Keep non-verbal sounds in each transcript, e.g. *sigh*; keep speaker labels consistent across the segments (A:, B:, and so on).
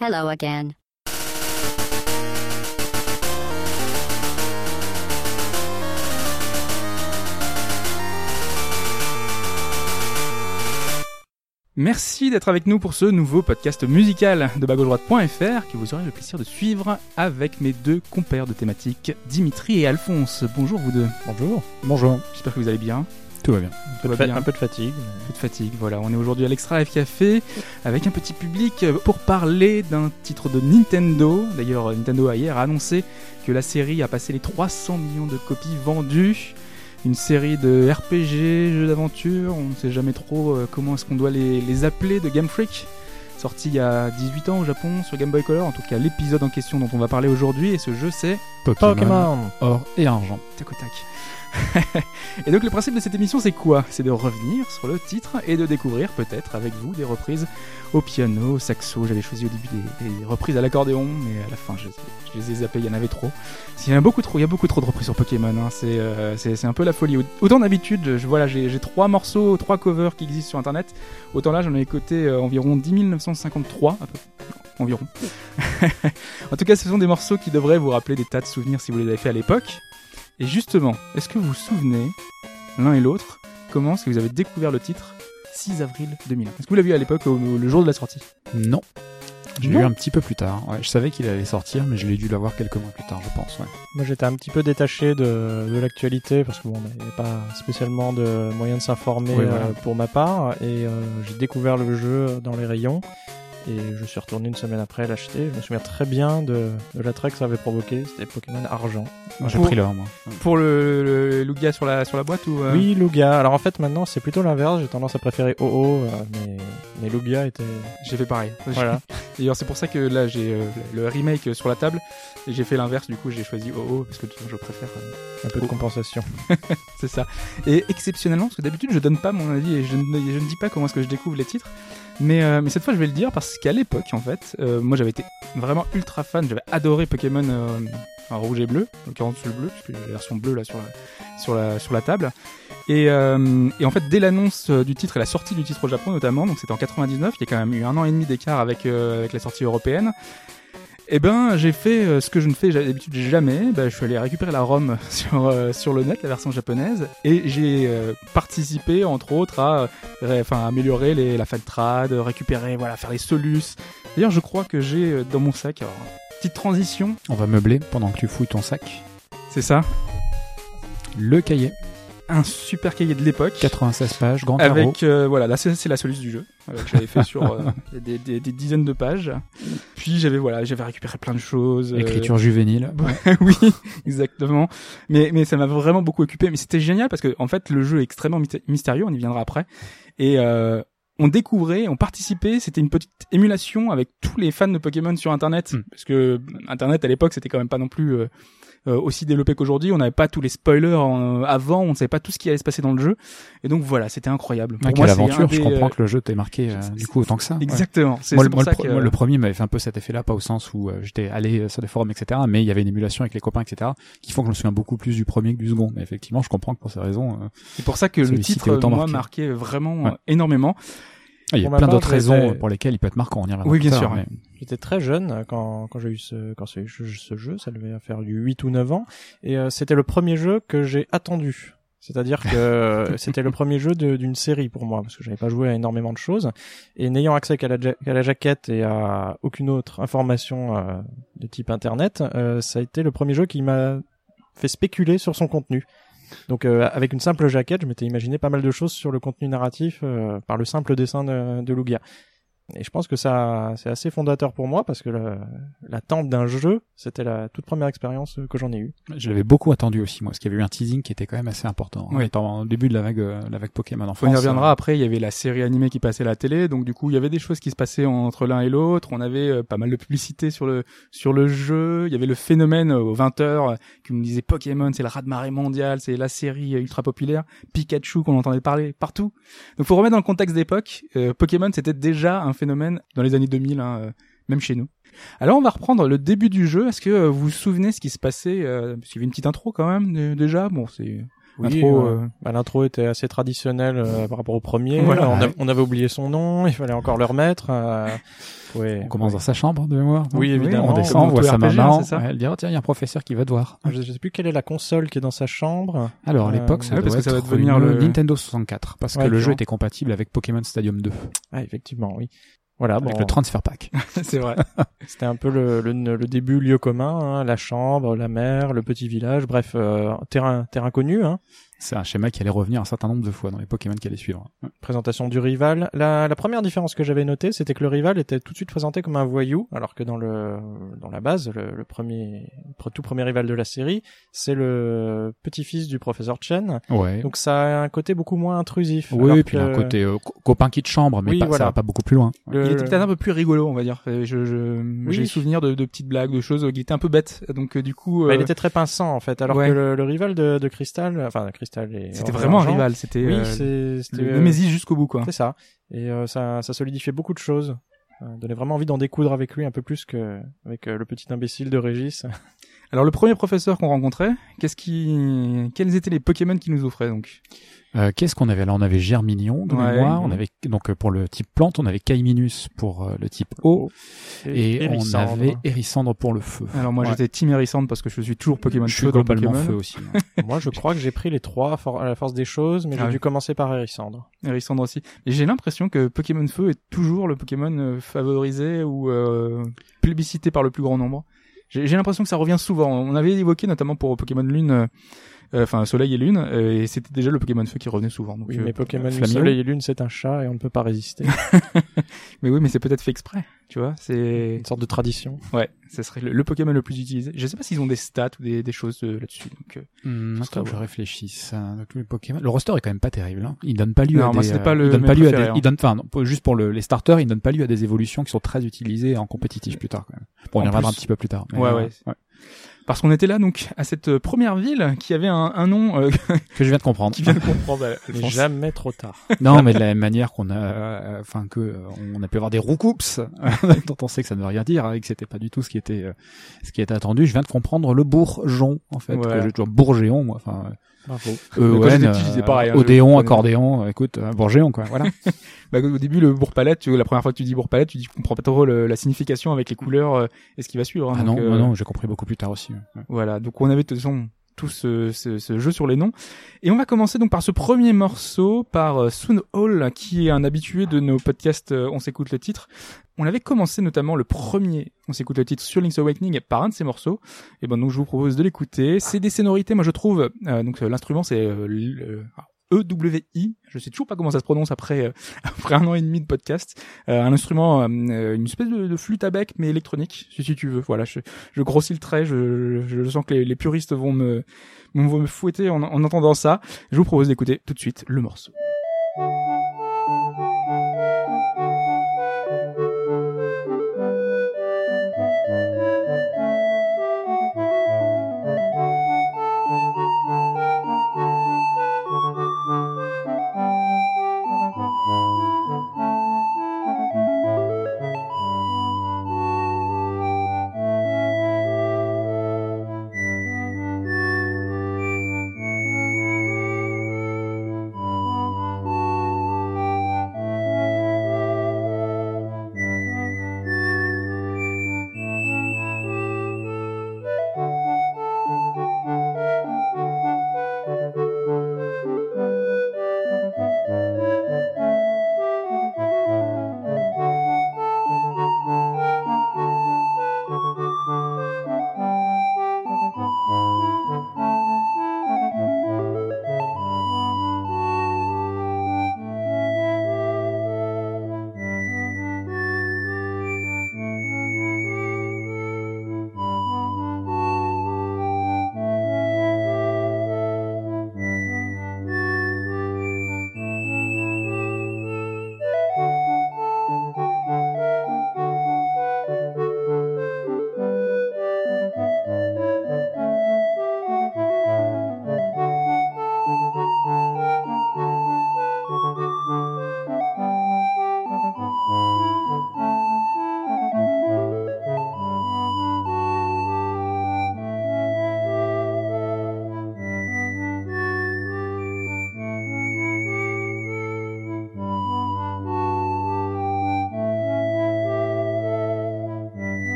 A: Hello again.
B: Merci d'être avec nous pour ce nouveau podcast musical de bagaujoie.fr que vous aurez le plaisir de suivre avec mes deux compères de thématiques, Dimitri et Alphonse. Bonjour vous deux.
C: Bonjour. Bonjour.
B: J'espère que vous allez bien.
C: Tout va bien.
B: Tout va bien.
C: Un peu de fatigue.
B: Un peu de fatigue, voilà. On est aujourd'hui à l'Extra Life Café avec un petit public pour parler d'un titre de Nintendo. D'ailleurs, Nintendo a hier annoncé que la série a passé les 300 millions de copies vendues. Une série de RPG, jeux d'aventure, on ne sait jamais trop euh, comment est-ce qu'on doit les, les appeler, de Game Freak. Sorti il y a 18 ans au Japon sur Game Boy Color, en tout cas l'épisode en question dont on va parler aujourd'hui. Et ce jeu c'est
C: Pokémon.
D: or et argent.
B: Tac tac. *laughs* et donc le principe de cette émission c'est quoi? C'est de revenir sur le titre et de découvrir peut-être avec vous des reprises au piano, au saxo. J'avais choisi au début des, reprises à l'accordéon, mais à la fin je, les ai zappées, il y en avait trop. Il y a beaucoup trop, il y a beaucoup trop de reprises sur Pokémon. hein. C'est euh, un peu la folie. Autant d'habitude, je voilà, j'ai trois morceaux, trois covers qui existent sur internet. Autant là j'en ai écouté euh, environ 10 953 à peu environ. *laughs* en tout cas, ce sont des morceaux qui devraient vous rappeler des tas de souvenirs si vous les avez fait à l'époque. Et justement, est-ce que vous vous souvenez, l'un et l'autre, comment est-ce que vous avez découvert le titre 6 avril 2001 Est-ce que vous l'avez vu à l'époque, au- le jour de la sortie?
D: Non. J'ai
B: Non
D: eu un petit peu plus tard. Ouais, je savais qu'il allait sortir, mais je l'ai dû l'avoir quelques mois plus tard, je pense. Ouais.
C: Moi, j'étais un petit peu détaché de, de l'actualité parce que bon, il n'y avait pas spécialement de moyens de s'informer
D: Oui, voilà.
C: euh, pour ma part. Et euh, j'ai découvert le jeu dans les rayons. Et je suis retourné une semaine après l'acheter. Je me souviens très bien de, de l'attrait que ça avait provoqué. C'était Pokémon Argent.
D: Moi, J'ai
B: Pour-
D: pris l'or, moi.
B: Pour le, le Lugia sur la, sur la boîte ou euh,
C: Oui, Lugia. Alors en fait, maintenant, c'est plutôt l'inverse. J'ai tendance à préférer OO. euh, mais, mais Lugia était.
B: J'ai fait pareil.
C: Voilà. *laughs*
B: D'ailleurs, c'est pour ça que là, j'ai euh, le remake sur la table et j'ai fait l'inverse. Du coup, j'ai choisi OO parce que je préfère. euh,
C: un peu de compensation. *laughs*
B: c'est ça. Et exceptionnellement, parce que d'habitude, je donne pas mon avis et je ne, je ne dis pas comment est-ce que je découvre les titres. Mais, euh, mais cette fois, je vais le dire parce qu'à l'époque, en fait, euh, moi, j'avais été vraiment ultra fan. J'avais adoré Pokémon euh, rouge et bleu, en l'occurrence le bleu, puisque j'ai la version bleue là sur la, sur la, table. Et, et en fait, dès l'annonce du titre et la sortie du titre au Japon notamment, donc c'était en 99, il y a quand même eu un an et demi d'écart avec, avec la sortie européenne. Eh ben, j'ai fait euh, ce que je ne fais d'habitude jamais. Ben, je suis allé récupérer la ROM *laughs* sur euh, sur le net, la version japonaise, et j'ai euh, participé entre autres à, enfin, améliorer les, la fantrad, récupérer, voilà, faire les solus. D'ailleurs, je crois que j'ai dans mon sac, alors, petite transition,
D: On va meubler pendant que tu fouilles ton sac.
B: c'est ça,
D: Le cahier,
B: un super cahier de l'époque.
D: 96 pages, grand carreau.
B: Avec euh, voilà, là c'est la soluce du jeu euh, que j'avais fait sur euh, *laughs* des, des- des dizaines de pages. Puis j'avais voilà, j'avais récupéré plein de choses. euh,
D: Écriture juvénile. *laughs*
B: oui, exactement. Mais mais ça m'a vraiment beaucoup occupé. Mais c'était génial parce que en fait le jeu est extrêmement mystérieux. On y viendra après. Et euh, on découvrait, on participait. C'était une petite émulation avec tous les fans de Pokémon sur Internet.
D: Hmm.
B: Parce que Internet à l'époque c'était quand même pas non plus euh, aussi développé qu'aujourd'hui. On n'avait pas tous les spoilers en- avant. On ne savait pas tout ce qui allait se passer dans le jeu. Et donc voilà, c'était incroyable.
D: Ah,
B: Pour
D: quelle
B: moi,
D: je comprends
B: euh,
D: que le jeu t'ait marqué euh, du coup autant que ça. ouais.
B: Exactement. C'est
D: Moi, moi,
B: que
D: moi, le premier m'avait fait un peu cet effet-là, pas au sens où euh, j'étais allé euh, sur des forums, etc. Mais il y avait une émulation avec les copains, etc. qui font que je me souviens beaucoup plus du premier que du second. Mais effectivement, je comprends que pour ces raisons, euh,
B: c'est pour ça que le titre moi
D: marqué.
B: vraiment
D: Ouais.
B: euh, énormément.
D: ah, il y a plein d'autres raisons pour lesquelles il peut être marquant. On y reviendra
B: Oui, bien
D: tard,
B: sûr,
D: mais-
C: J'étais très jeune euh, quand, quand j'ai eu ce, quand ce, ce jeu, ça devait faire du 8 ou 9 ans, et euh, c'était le premier jeu que j'ai attendu. C'est-à-dire que euh, c'était le premier jeu d'une série pour moi, parce que j'avais pas joué à énormément de choses, et n'ayant accès qu'à la, la jaquette et à aucune autre information euh, de type internet, euh, ça a été le premier jeu qui m'a fait spéculer sur son contenu. Donc euh, avec une simple jaquette, je m'étais imaginé pas mal de choses sur le contenu narratif euh, par le simple dessin de, de Lugia. Et je pense que ça, c'est assez fondateur pour moi parce que le- l'attente d'un jeu, c'était la toute première expérience que j'en ai eue.
D: Je l'avais beaucoup attendu aussi, moi, parce qu'il y avait eu un teasing qui était quand même assez important.
B: Oui.
D: hein, au début de la vague, euh, la vague Pokémon en
B: On y reviendra
D: euh,
B: après, il y avait la série animée qui passait à la télé, donc du coup il y avait des choses qui se passaient entre l'un et l'autre, on avait euh, pas mal de publicité sur le sur le jeu, il y avait le phénomène euh, aux 20h qui nous disait Pokémon c'est le raz-de-marée mondial, c'est la série ultra populaire, Pikachu qu'on entendait parler partout. Donc faut remettre dans le contexte d'époque, euh, Pokémon c'était déjà un phénomène dans les années 2000 hein, euh, même chez nous. Alors on va reprendre le début du jeu. Est-ce que euh, vous vous souvenez ce qui se passait euh, Parce y avait une petite intro quand même euh, déjà? Bon, c'est
C: Oui,
B: Intro,
C: euh,
B: euh,
C: bah, l'intro était assez traditionnelle euh, par rapport au premier.
B: Voilà.
C: on, a- on avait oublié son nom, *laughs* il fallait encore le remettre. euh, ouais.
D: On commence dans sa chambre de mémoire. non
C: Oui, évidemment.
D: On descend, on voit sa maman.
B: hein,
D: Elle dit, oh, tiens, il y a un professeur qui va te voir.
C: Je, je sais plus quelle est la console qui est dans sa chambre.
D: Alors, à
C: Euh,
D: l'époque, ça
B: ouais,
D: doit
B: parce que ça va
D: être
B: devenir le-
D: Nintendo 64. Parce
C: Ouais,
D: que le jeu était compatible avec Pokémon Stadium 2.
C: Ah, effectivement, oui. Voilà,
D: Avec
C: bon,
D: le transfer pack. *laughs* *laughs*
B: c'est vrai.
C: c'était un peu le, le, le début lieu commun, hein, la chambre, la mer, le petit village, bref, euh, terrain, terrain connu. Hein.
D: C'est un schéma qui allait revenir un certain nombre de fois dans les Pokémon qui allaient suivre.
C: présentation du rival. La, la première différence que j'avais notée, c'était que le rival était tout de suite présenté comme un voyou, alors que dans le dans la base, le, le premier, le tout premier rival de la série, c'est le petit-fils du professeur Chen.
D: Ouais.
C: Donc ça a un côté beaucoup moins intrusif.
D: oui, et puis
C: que
D: un côté euh, co- copain qui de chambre, mais
C: Oui,
D: pas,
C: voilà.
D: ça va pas beaucoup plus loin.
C: le-
B: Il était peut-être un peu plus rigolo, on va dire. Euh, Je, je,
C: Oui.
B: j'ai souvenir de, de petites blagues, de choses. Il était un peu bête, donc euh, du coup,
C: bah,
B: euh,
C: il était très pinçant en fait, alors
B: ouais.
C: que le, le rival de, de Crystal, enfin Crystal
B: c'était vraiment un rival. C'était
C: Oui,
B: euh,
C: euh,
B: Nemesis jusqu'au bout, quoi.
C: C'est ça. Et euh, ça, ça solidifiait beaucoup de choses. Euh, donnait vraiment envie d'en découdre avec lui un peu plus que avec le petit imbécile de Régis. *laughs*
B: Alors le premier professeur qu'on rencontrait, qu'est-ce qui, quels étaient les Pokémon qu'il nous offrait donc?
D: Euh, Qu'est-ce qu'on avait là? On avait Germinion de
B: Ouais.
D: mémoire. On avait donc euh, pour le type plante, on avait Caiminus pour euh, le type eau, et, on
C: Hérissandre.
D: avait Hérissandre pour le feu.
B: Alors moi
C: Ouais.
B: j'étais Team Hérissante parce que je suis toujours Pokémon
D: je suis
B: feu
D: globalement
B: Pokémon.
D: feu aussi. *laughs*
C: Moi, je crois que j'ai pris les trois for- à la force des choses, mais
B: Ah
C: j'ai
B: oui.
C: dû commencer par Hérissandre.
B: Hérissandre aussi. Et j'ai l'impression que Pokémon Feu est toujours le Pokémon euh, favorisé ou euh, plébiscité par le plus grand nombre. J'ai l'impression que ça revient souvent. On avait évoqué notamment pour Pokémon Lune, euh, enfin Soleil et Lune, euh, et c'était déjà le Pokémon Feu qui revenait souvent. Donc,
C: Oui,
B: euh,
C: mais Pokémon
D: Flaminio.
C: Soleil et Lune, c'est un chat et on ne peut pas résister. *laughs*
B: mais oui, mais c'est peut-être fait exprès. Tu vois, c'est
C: Une sorte de tradition.
B: ouais, ce serait le, le Pokémon le plus utilisé. Je sais pas s'ils ont des stats ou des, des choses euh, là-dessus. Donc, euh,
D: que
B: ça,
D: je réfléchisse. hein, les Pokémon. Le roster est quand même pas terrible. Hein. Il donne pas lieu
B: Non,
D: à
B: moi,
D: des.
B: c'était pas
D: euh,
B: le-
D: il donne pas lieu à des.
B: hein.
D: Il donne, enfin, non, pas- juste pour le, les starters, il donne pas lieu à des évolutions qui sont très utilisées en compétitif plus tard quand même. Bon, on y reviendra un petit peu plus tard. mais,
B: Ouais,
D: euh,
B: ouais. Parce qu'on était là donc à cette euh, première ville qui avait un, un nom euh,
D: Que je viens de comprendre. *laughs*
B: qui vient de comprendre. euh, *laughs*
C: Mais jamais trop tard.
D: Non, mais de la même manière qu'on a, euh, enfin que euh, on a pu avoir des roucoups *laughs* dont on sait que ça ne veut rien dire hein, et que c'était pas du tout ce qui était, euh, ce qui était attendu. Je viens de comprendre le bourgeon en fait.
B: Voilà.
D: Que j'ai toujours bourgéon moi. Enfin,
C: Bravo.
D: euh,
B: je disais
D: euh,
B: pareil, hein,
D: Odéon, accordéon. euh, Écoute, euh, bourgéon quoi. Voilà. *laughs*
B: Bah, au début, le bourg-palette, tu vois, la première fois que tu dis bourg-palette, tu dis, comprends pas trop le- la signification avec les couleurs euh, et ce qui va suivre. hein.
D: ah
B: Donc,
D: non,
B: euh,
D: non, non, j'ai compris beaucoup plus tard aussi. ouais.
B: Voilà, donc on avait de toute façon tout ce, ce, ce jeu sur les noms. Et on va commencer donc par ce premier morceau, par euh, Soon Hall, qui est un habitué de nos podcasts euh, On s'écoute le titre. On avait commencé notamment le premier On s'écoute le titre sur Link's Awakening par un de ces morceaux. Et ben donc je vous propose de l'écouter. C'est des sonorités, moi je trouve, euh, donc euh, l'instrument c'est euh, euh, EWI, je sais toujours pas comment ça se prononce après euh, *laughs* après un an et demi de podcast, Euh, un instrument, euh, une espèce de, de flûte à bec mais électronique, si, si tu veux. Voilà, je, je grossis le trait, je, je, je sens que les, les puristes vont me vont me fouetter en, en entendant ça. Je vous propose d'écouter tout de suite le morceau.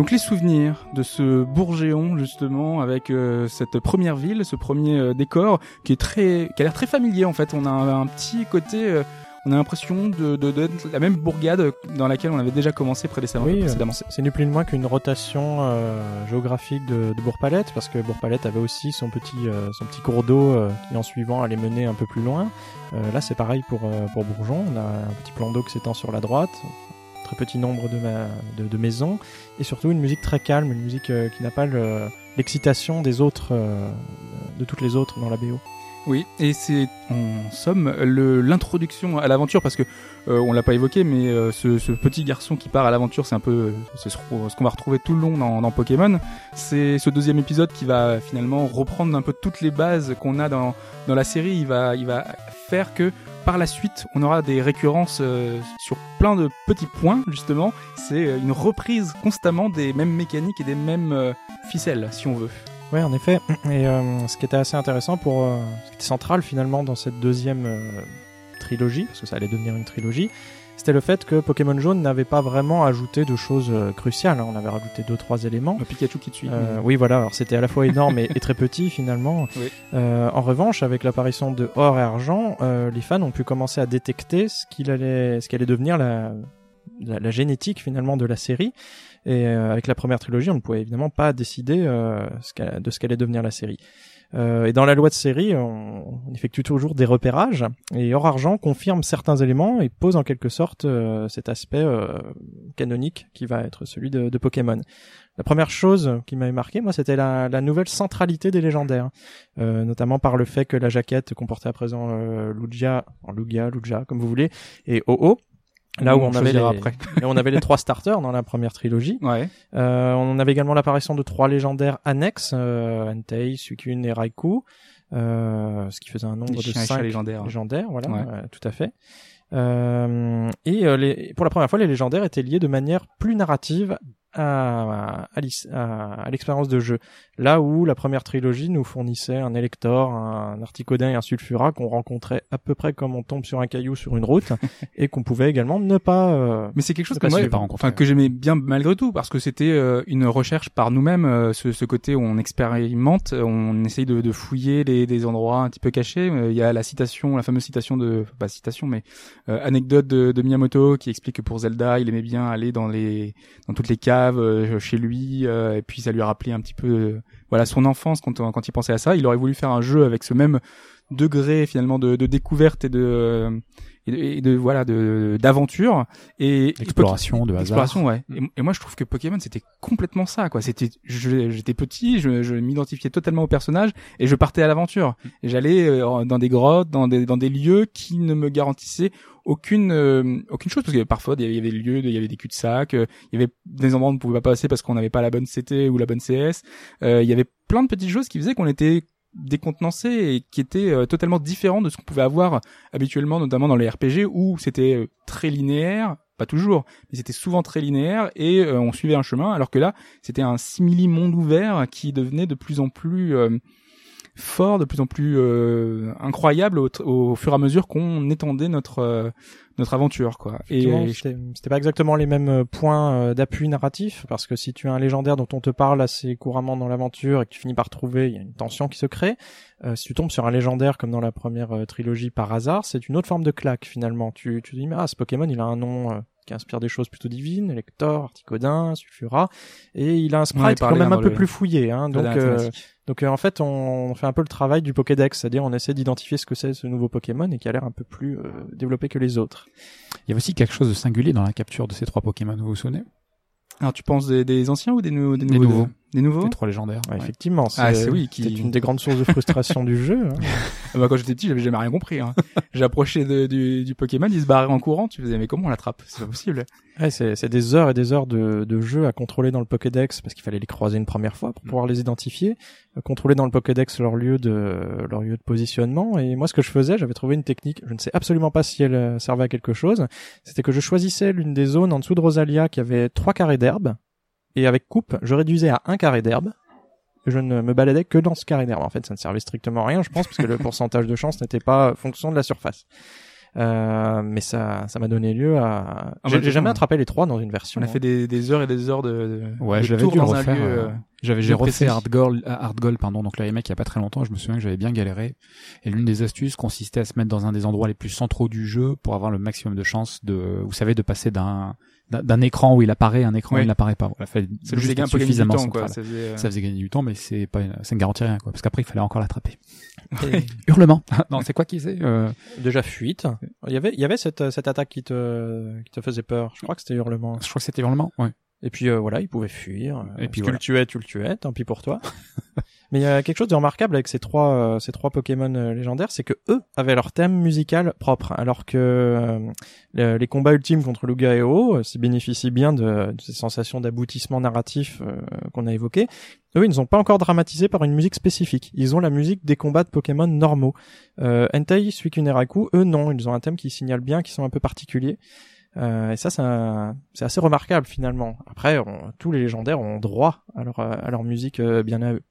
B: Donc les souvenirs de ce Bourgéon justement avec euh, cette première ville, ce premier euh, décor qui est très, qui a l'air très familier en fait. On a un, un petit côté, euh, on a l'impression de, de, d'être la même bourgade dans laquelle on avait déjà commencé précédemment.
C: Oui,
B: précédemment.
C: c'est ni plus ni moins qu'une rotation euh, géographique de, de Bourg-Palette, parce que Bourg-Palette avait aussi son petit, euh, son petit cours d'eau euh, qui, en suivant, allait mener un peu plus loin. Euh, là, c'est pareil pour, euh, pour Bourgeon. On a un petit plan d'eau qui s'étend sur la droite, petit nombre de, ma- de, de maisons, et surtout une musique très calme, une musique euh, qui n'a pas le- l'excitation des autres, euh, de toutes les autres dans la BO.
B: Oui, et c'est en somme l'introduction à l'aventure parce que euh, on l'a pas évoqué, mais euh, ce, ce petit garçon qui part à l'aventure, c'est un peu ce, ce qu'on va retrouver tout le long dans, dans Pokémon. C'est ce deuxième épisode qui va finalement reprendre un peu toutes les bases qu'on a dans, dans la série. Il va il va faire que par la suite, on aura des récurrences euh, sur plein de petits points justement. C'est euh, une reprise constamment des mêmes mécaniques et des mêmes euh, ficelles, si on veut.
C: Oui, en effet. Et euh, ce qui était assez intéressant pour, euh, ce qui était central finalement dans cette deuxième euh, trilogie, parce que ça allait devenir une trilogie, c'était le fait que Pokémon Jaune n'avait pas vraiment ajouté de choses euh, cruciales. hein. On avait rajouté deux, trois éléments.
B: Le Pikachu qui te suit.
C: Euh, oui, voilà. Alors c'était à la fois énorme et, et très petit finalement. *laughs*
B: Oui.
C: Euh, en revanche, avec l'apparition de Or et Argent, euh, les fans ont pu commencer à détecter ce qu'il allait, ce qui allait devenir la, la, la génétique finalement de la série. Et euh, avec la première trilogie, on ne pouvait évidemment pas décider euh, de ce qu'allait devenir la série. Euh, et dans la loi de série, on, on effectue toujours des repérages. Et Or Argent confirme certains éléments et pose en quelque sorte euh, cet aspect euh, canonique qui va être celui de, de Pokémon. La première chose qui m'avait marqué, moi, c'était la, la nouvelle centralité des légendaires, euh, notamment par le fait que la jaquette comportait à présent euh, Lugia, Lugia, Lugia, comme vous voulez, et OO. Là où on avait, les,
B: choisira après.
C: et *laughs* on avait les trois starters dans la première trilogie.
B: Ouais.
C: Euh, on avait également l'apparition de trois légendaires annexes, euh, Entei, Suicune et Raikou, euh, ce qui faisait un nombre
B: Les
C: de cinq
B: légendaires.
C: légendaires, voilà,
B: Ouais.
C: euh, tout à fait. Euh, et euh, les, pour la première fois, les légendaires étaient liés de manière plus narrative à, à, l'expérience de jeu. Là où la première trilogie nous fournissait un Elector, un Articodin et un Sulfura qu'on rencontrait à peu près comme on tombe sur un caillou sur une route *laughs* et qu'on pouvait également ne pas euh,
B: Mais c'est quelque chose que
C: pas
B: moi,
C: suivant,
B: enfin que j'aimais bien malgré tout parce que c'était euh, une recherche par nous-mêmes, euh, ce, ce côté où on expérimente, on essaye de, de fouiller les, des endroits un petit peu cachés. Euh, Il y a la citation, la fameuse citation de, pas citation, mais euh, anecdote de, de Miyamoto qui explique que pour Zelda, il aimait bien aller dans les, dans toutes les caves euh, chez lui, euh, et puis ça lui a rappelé un petit peu, euh, voilà, son enfance quand quand il pensait à ça. Il aurait voulu faire un jeu avec ce même degré finalement de, découverte et de et de, et de- voilà de d'aventure et
D: Exploration, de hasard.
B: Exploration, ouais. Et, et moi, je trouve que Pokémon, c'était complètement ça, quoi. C'était, j'étais petit, je, je m'identifiais totalement au personnage et je partais à l'aventure. Et j'allais euh, dans des grottes, dans des, dans des lieux qui ne me garantissaient aucune, euh, aucune chose, parce que parfois, il y avait des lieux, il y avait des cul-de-sac, euh, il y avait des endroits où on ne pouvait pas passer parce qu'on n'avait pas la bonne CT ou la bonne CS. Euh, il y avait plein de petites choses qui faisaient qu'on était décontenancé et qui étaient euh, totalement différents de ce qu'on pouvait avoir habituellement, notamment dans les RPG où c'était euh, très linéaire, pas toujours, mais c'était souvent très linéaire et euh, on suivait un chemin, alors que là, c'était un simili monde ouvert qui devenait de plus en plus fort, de plus en plus euh, incroyable au, au fur et à mesure qu'on étendait notre euh, notre aventure, quoi. Et
C: c'était pas exactement les mêmes euh, points euh, d'appui narratif, parce que si tu as un légendaire dont on te parle assez couramment dans l'aventure et que tu finis par trouver, il y a une tension qui se crée. Euh, si tu tombes sur un légendaire comme dans la première euh, trilogie par hasard, c'est une autre forme de claque finalement. Tu tu te dis mais ah ce Pokémon il a un nom euh, qui inspire des choses plutôt divines, Elector, Articodin, Sulfura, et il a un sprite quand même un peu
B: le-
C: plus fouillé. Hein, donc euh, donc euh, en fait, on, on fait un peu le travail du Pokédex, c'est-à-dire on essaie d'identifier ce que c'est ce nouveau Pokémon et qui a l'air un peu plus euh, développé que les autres.
D: Il y avait aussi quelque chose de singulier dans la capture de ces trois Pokémon, vous vous souvenez?
B: Alors tu penses des, des anciens ou des, nou- des
D: Des
B: nouveaux
D: nouveaux.
B: Des nouveaux
D: Les trois légendaires.
C: Ouais,
D: ouais.
C: Effectivement,
B: Ah, c'est oui, qui-
C: c'est une des grandes sources de frustration du jeu. hein. *laughs*
B: Ah bah, quand j'étais petit, j'avais jamais rien compris. Hein. J'approchais de- du, du Pokémon, il se barrait en courant. Tu faisais mais comment on l'attrape? C'est pas possible.
C: Ouais, c'est c'est des heures et des heures de, de jeu à contrôler dans le Pokédex parce qu'il fallait les croiser une première fois pour pouvoir les identifier, euh, contrôler dans le Pokédex leur lieu de leur lieu de positionnement. Et moi, ce que je faisais, j'avais trouvé une technique. Je ne sais absolument pas si elle euh, servait à quelque chose. C'était que je choisissais l'une des zones en dessous de Rosalia qui avait trois carrés d'herbe et avec coupe, je réduisais à un carré d'herbe. Je ne me baladais que dans ce carré d'herbe. En fait, ça ne servait strictement à rien, je pense, parce que le *laughs* pourcentage de chance n'était pas fonction de la surface. Euh, mais ça, ça m'a donné lieu à.
B: Ah,
C: J'ai jamais attrapé les trois dans une version.
B: On a fait des, des heures et des heures de, de
D: Ouais,
B: de
D: j'avais dû refaire. euh,
B: euh,
D: J'avais j'ai refait
B: précis.
D: Hard Goal, euh, pardon, donc le remake il y a pas très longtemps. Je me souviens que j'avais bien galéré. Et l'une des astuces consistait à se mettre dans un des endroits les plus centraux du jeu pour avoir le maximum de chances de, vous savez, de passer d'un d'un- écran où il apparaît un écran où il n'apparaît pas. Voilà, fallait
B: ça
D: juste
B: faisait un
D: être
B: peu gagner du
D: suffisamment
B: temps, quoi.
D: central.
B: Ça faisait, euh,
D: Ça faisait gagner du temps, mais c'est pas, une- ça ne garantit rien, quoi. Parce qu'après, il fallait encore l'attraper. *laughs*
C: Et *laughs*
D: Hurlement. *laughs* non, c'est quoi qui c'est euh...
C: déjà fuite. Il y avait, il y avait cette, cette attaque qui te, qui te faisait peur. Je crois que c'était hurlement.
D: Je crois que c'était hurlement. Ouais.
C: Et puis euh, voilà, il pouvait fuir.
D: Et puis
C: puis tu
D: voilà.
C: le tuais, tu le tuais, tant pis pour toi. Mais il y a quelque chose de remarquable avec ces trois, euh, ces trois Pokémon euh, légendaires, c'est que eux avaient leur thème musical propre, alors que euh, le- les combats ultimes contre Lugia et O, euh, s'y bénéficient bien de, de ces sensations d'aboutissement narratif euh, qu'on a évoquées. Eux, ils ne sont pas encore dramatisés par une musique spécifique. Ils ont la musique des combats de Pokémon normaux. Euh, Entei, Suikuneraku, eux non, ils ont un thème qui signale bien, qui sont un peu particuliers. Euh, et ça, c'est assez remarquable finalement. Après, on- tous les légendaires ont droit à leur, à leur musique euh, bien à eux.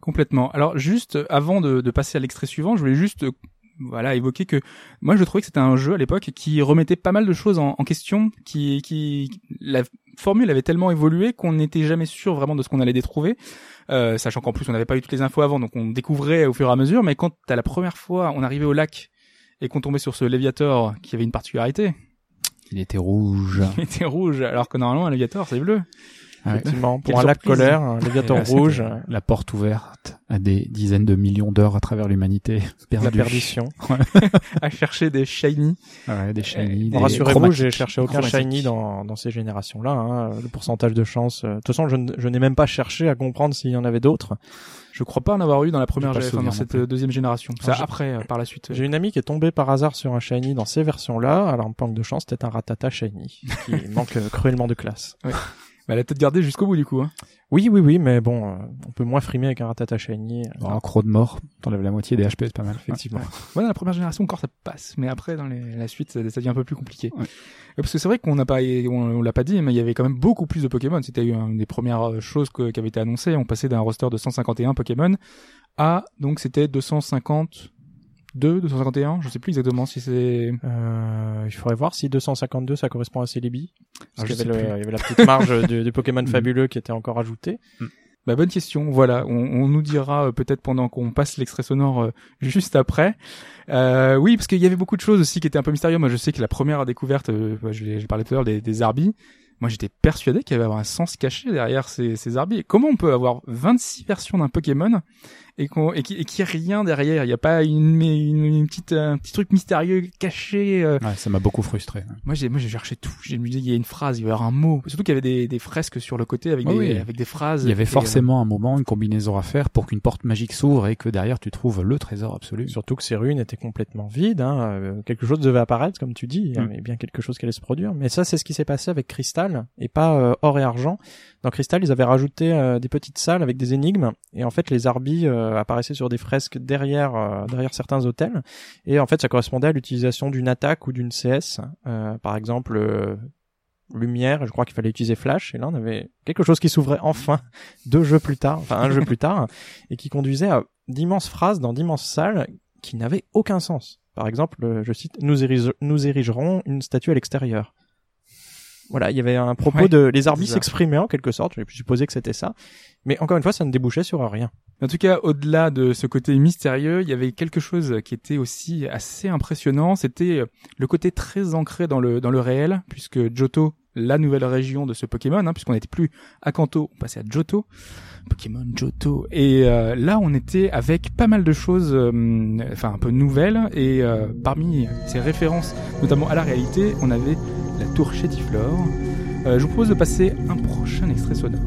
B: Complètement. Alors juste euh, avant de, de passer à l'extrait suivant, je voulais juste euh, voilà évoquer que moi je trouvais que c'était un jeu à l'époque qui remettait pas mal de choses en, en question, qui qui la formule avait tellement évolué qu'on n'était jamais sûr vraiment de ce qu'on allait détrouver, euh, sachant qu'en plus on n'avait pas eu toutes les infos avant, donc on découvrait au fur et à mesure. Mais quand à la première fois on arrivait au lac et qu'on tombait sur ce Léviator qui avait une particularité,
D: Il était rouge. *laughs*
B: il était rouge, alors que normalement un Léviator c'est bleu.
D: Ah ouais.
C: Effectivement,
B: Quelle
C: pour un lac colère, un léviator
D: Et là, c'était
C: rouge,
D: La porte ouverte à des dizaines de millions d'heures à travers l'humanité. *laughs*
C: la perdition. *laughs*
B: à chercher des shiny.
D: Ouais, des shiny,
B: Et
D: des
C: Rassurez-vous, j'ai cherché aucun shiny dans, dans ces générations-là. Hein. Le pourcentage de chance. euh, De toute façon, je, n'ai même pas cherché à comprendre s'il y en avait d'autres.
B: Je crois pas en avoir eu dans la première, enfin, dans cette
D: plus.
B: deuxième génération. Ça
C: Alors, j'ai-
B: après, euh, par la suite.
C: J'ai une amie qui est tombée par hasard sur un shiny dans ces versions-là. Alors, en manque de chance, c'était un ratata shiny qui *laughs* manque cruellement de classe.
B: Bah, elle a peut-être gardé jusqu'au bout du coup. Hein.
C: Oui, oui, oui, mais bon, euh, on peut moins frimer avec un ratata shiny. euh,
D: Bon, un croc de mort, t'enlèves la moitié des HP, c'est pas mal.
C: Effectivement.
B: Ouais, dans la première génération encore ça passe, mais après dans les, la suite ça, ça devient un peu plus compliqué.
D: Ouais.
B: Et Parce que c'est vrai qu'on n'a pas, on, on l'a pas dit, mais il y avait quand même beaucoup plus de Pokémon. C'était une des premières euh, choses que- qui avait été annoncées. On passait d'un roster de 151 Pokémon à donc c'était 252, 251. Je sais plus exactement si c'est.
C: Euh, il faudrait voir si 252 ça correspond à Celebi.
B: Ah,
C: Parce y, le-
B: plus.
C: il y avait la petite marge *laughs* du, du Pokémon
B: Mm.
C: fabuleux qui était encore ajoutée.
B: Bah, bonne question. Voilà, on, on nous dira euh, peut-être pendant qu'on passe l'extrait sonore euh, *laughs* juste après. Euh, oui, parce qu'il y avait beaucoup de choses aussi qui étaient un peu mystérieuses. Moi, je sais que la première découverte, euh, bah, je parlé tout à l'heure des, des Arbis. Moi, j'étais persuadé qu'il y avait un sens caché derrière ces, ces Arbis. Comment on peut avoir 26 versions d'un Pokémon et qu'on et qu'il et qu'il y ait rien derrière Il n'y a pas une, une, une petite un petit truc mystérieux caché. euh.
D: Ouais, ça m'a beaucoup frustré.
B: Moi, j'ai moi j'ai cherché tout. J'ai me dit il y a une phrase, il va y avoir un mot. Surtout qu'il y avait des, des fresques sur le côté avec des
D: oui.
B: avec des phrases.
D: Il y avait
B: Et, euh,
D: forcément un moment, une combinaison à faire pour qu'une porte magique s'ouvre et que derrière tu trouves le trésor absolu.
C: Surtout que ces runes étaient complètement vides. Hein. euh, quelque chose devait apparaître, comme tu dis. Il y
D: Mm.
C: avait bien quelque chose qui allait se produire. Mais ça, c'est ce qui s'est passé avec Crystal et pas euh, or et argent. Dans Crystal, ils avaient rajouté euh, des petites salles avec des énigmes. Et en fait, les arbis euh, apparaissaient sur des fresques derrière euh, derrière certains hôtels. Et en fait, ça correspondait à l'utilisation d'une attaque ou d'une CS. Euh, par exemple, lumière. Je crois qu'il fallait utiliser flash. Et là, on avait quelque chose qui s'ouvrait enfin *laughs* deux jeux plus tard, enfin un jeu plus tard, et qui conduisait à d'immenses phrases dans d'immenses salles qui n'avaient aucun sens. Par exemple, je cite, nous, nous érigerons une statue à l'extérieur. Voilà, il y avait un propos
B: Ouais,
C: de les
B: ça.
C: s'exprimaient en quelque sorte. J'ai pu supposer que c'était ça, mais encore une fois, ça ne débouchait sur rien.
B: En tout cas, au-delà de ce côté mystérieux, il y avait quelque chose qui était aussi assez impressionnant. C'était le côté très ancré dans le dans le réel, puisque Johto, la nouvelle région de ce Pokémon, hein, puisqu'on n'était plus à Kanto, on passait à Johto, Pokémon Johto. Et euh, là, on était avec pas mal de choses, euh, enfin un peu nouvelles. Et euh, parmi ces références, notamment à la réalité, on avait la tour Chétiflore. Euh, je vous propose de passer un prochain extrait sonore.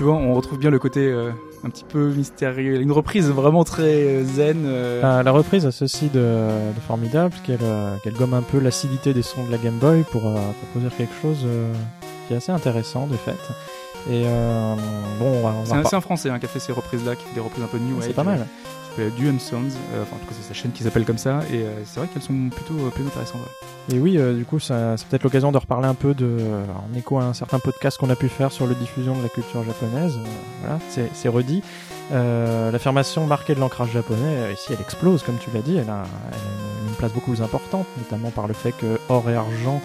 B: Tu vois, on retrouve bien le côté euh, un petit peu mystérieux, une reprise vraiment très euh, zen. euh,
C: La, la reprise a ceci de, de formidable qu'elle gomme un peu l'acidité des sons de la Game Boy pour, produire quelque chose qui est assez intéressant de fait. Et bon,
B: C'est un, français hein, qui a fait ces reprises-là, qui fait des reprises un peu new
C: c'est pas mal.
B: Du Sounds, enfin en tout cas c'est sa chaîne qui s'appelle comme ça, et c'est vrai qu'elles sont plutôt, plutôt intéressantes. ouais.
C: Et oui, euh, du coup, c'est peut-être l'occasion de reparler un peu de, euh, en écho à un certain podcast qu'on a pu faire sur la diffusion de la culture japonaise. Euh, voilà, c'est, redit. L'affirmation marquée de l'ancrage japonais, ici, elle explose, comme tu l'as dit. Elle a, elle a une, place beaucoup plus importante, notamment par le fait que or et argent,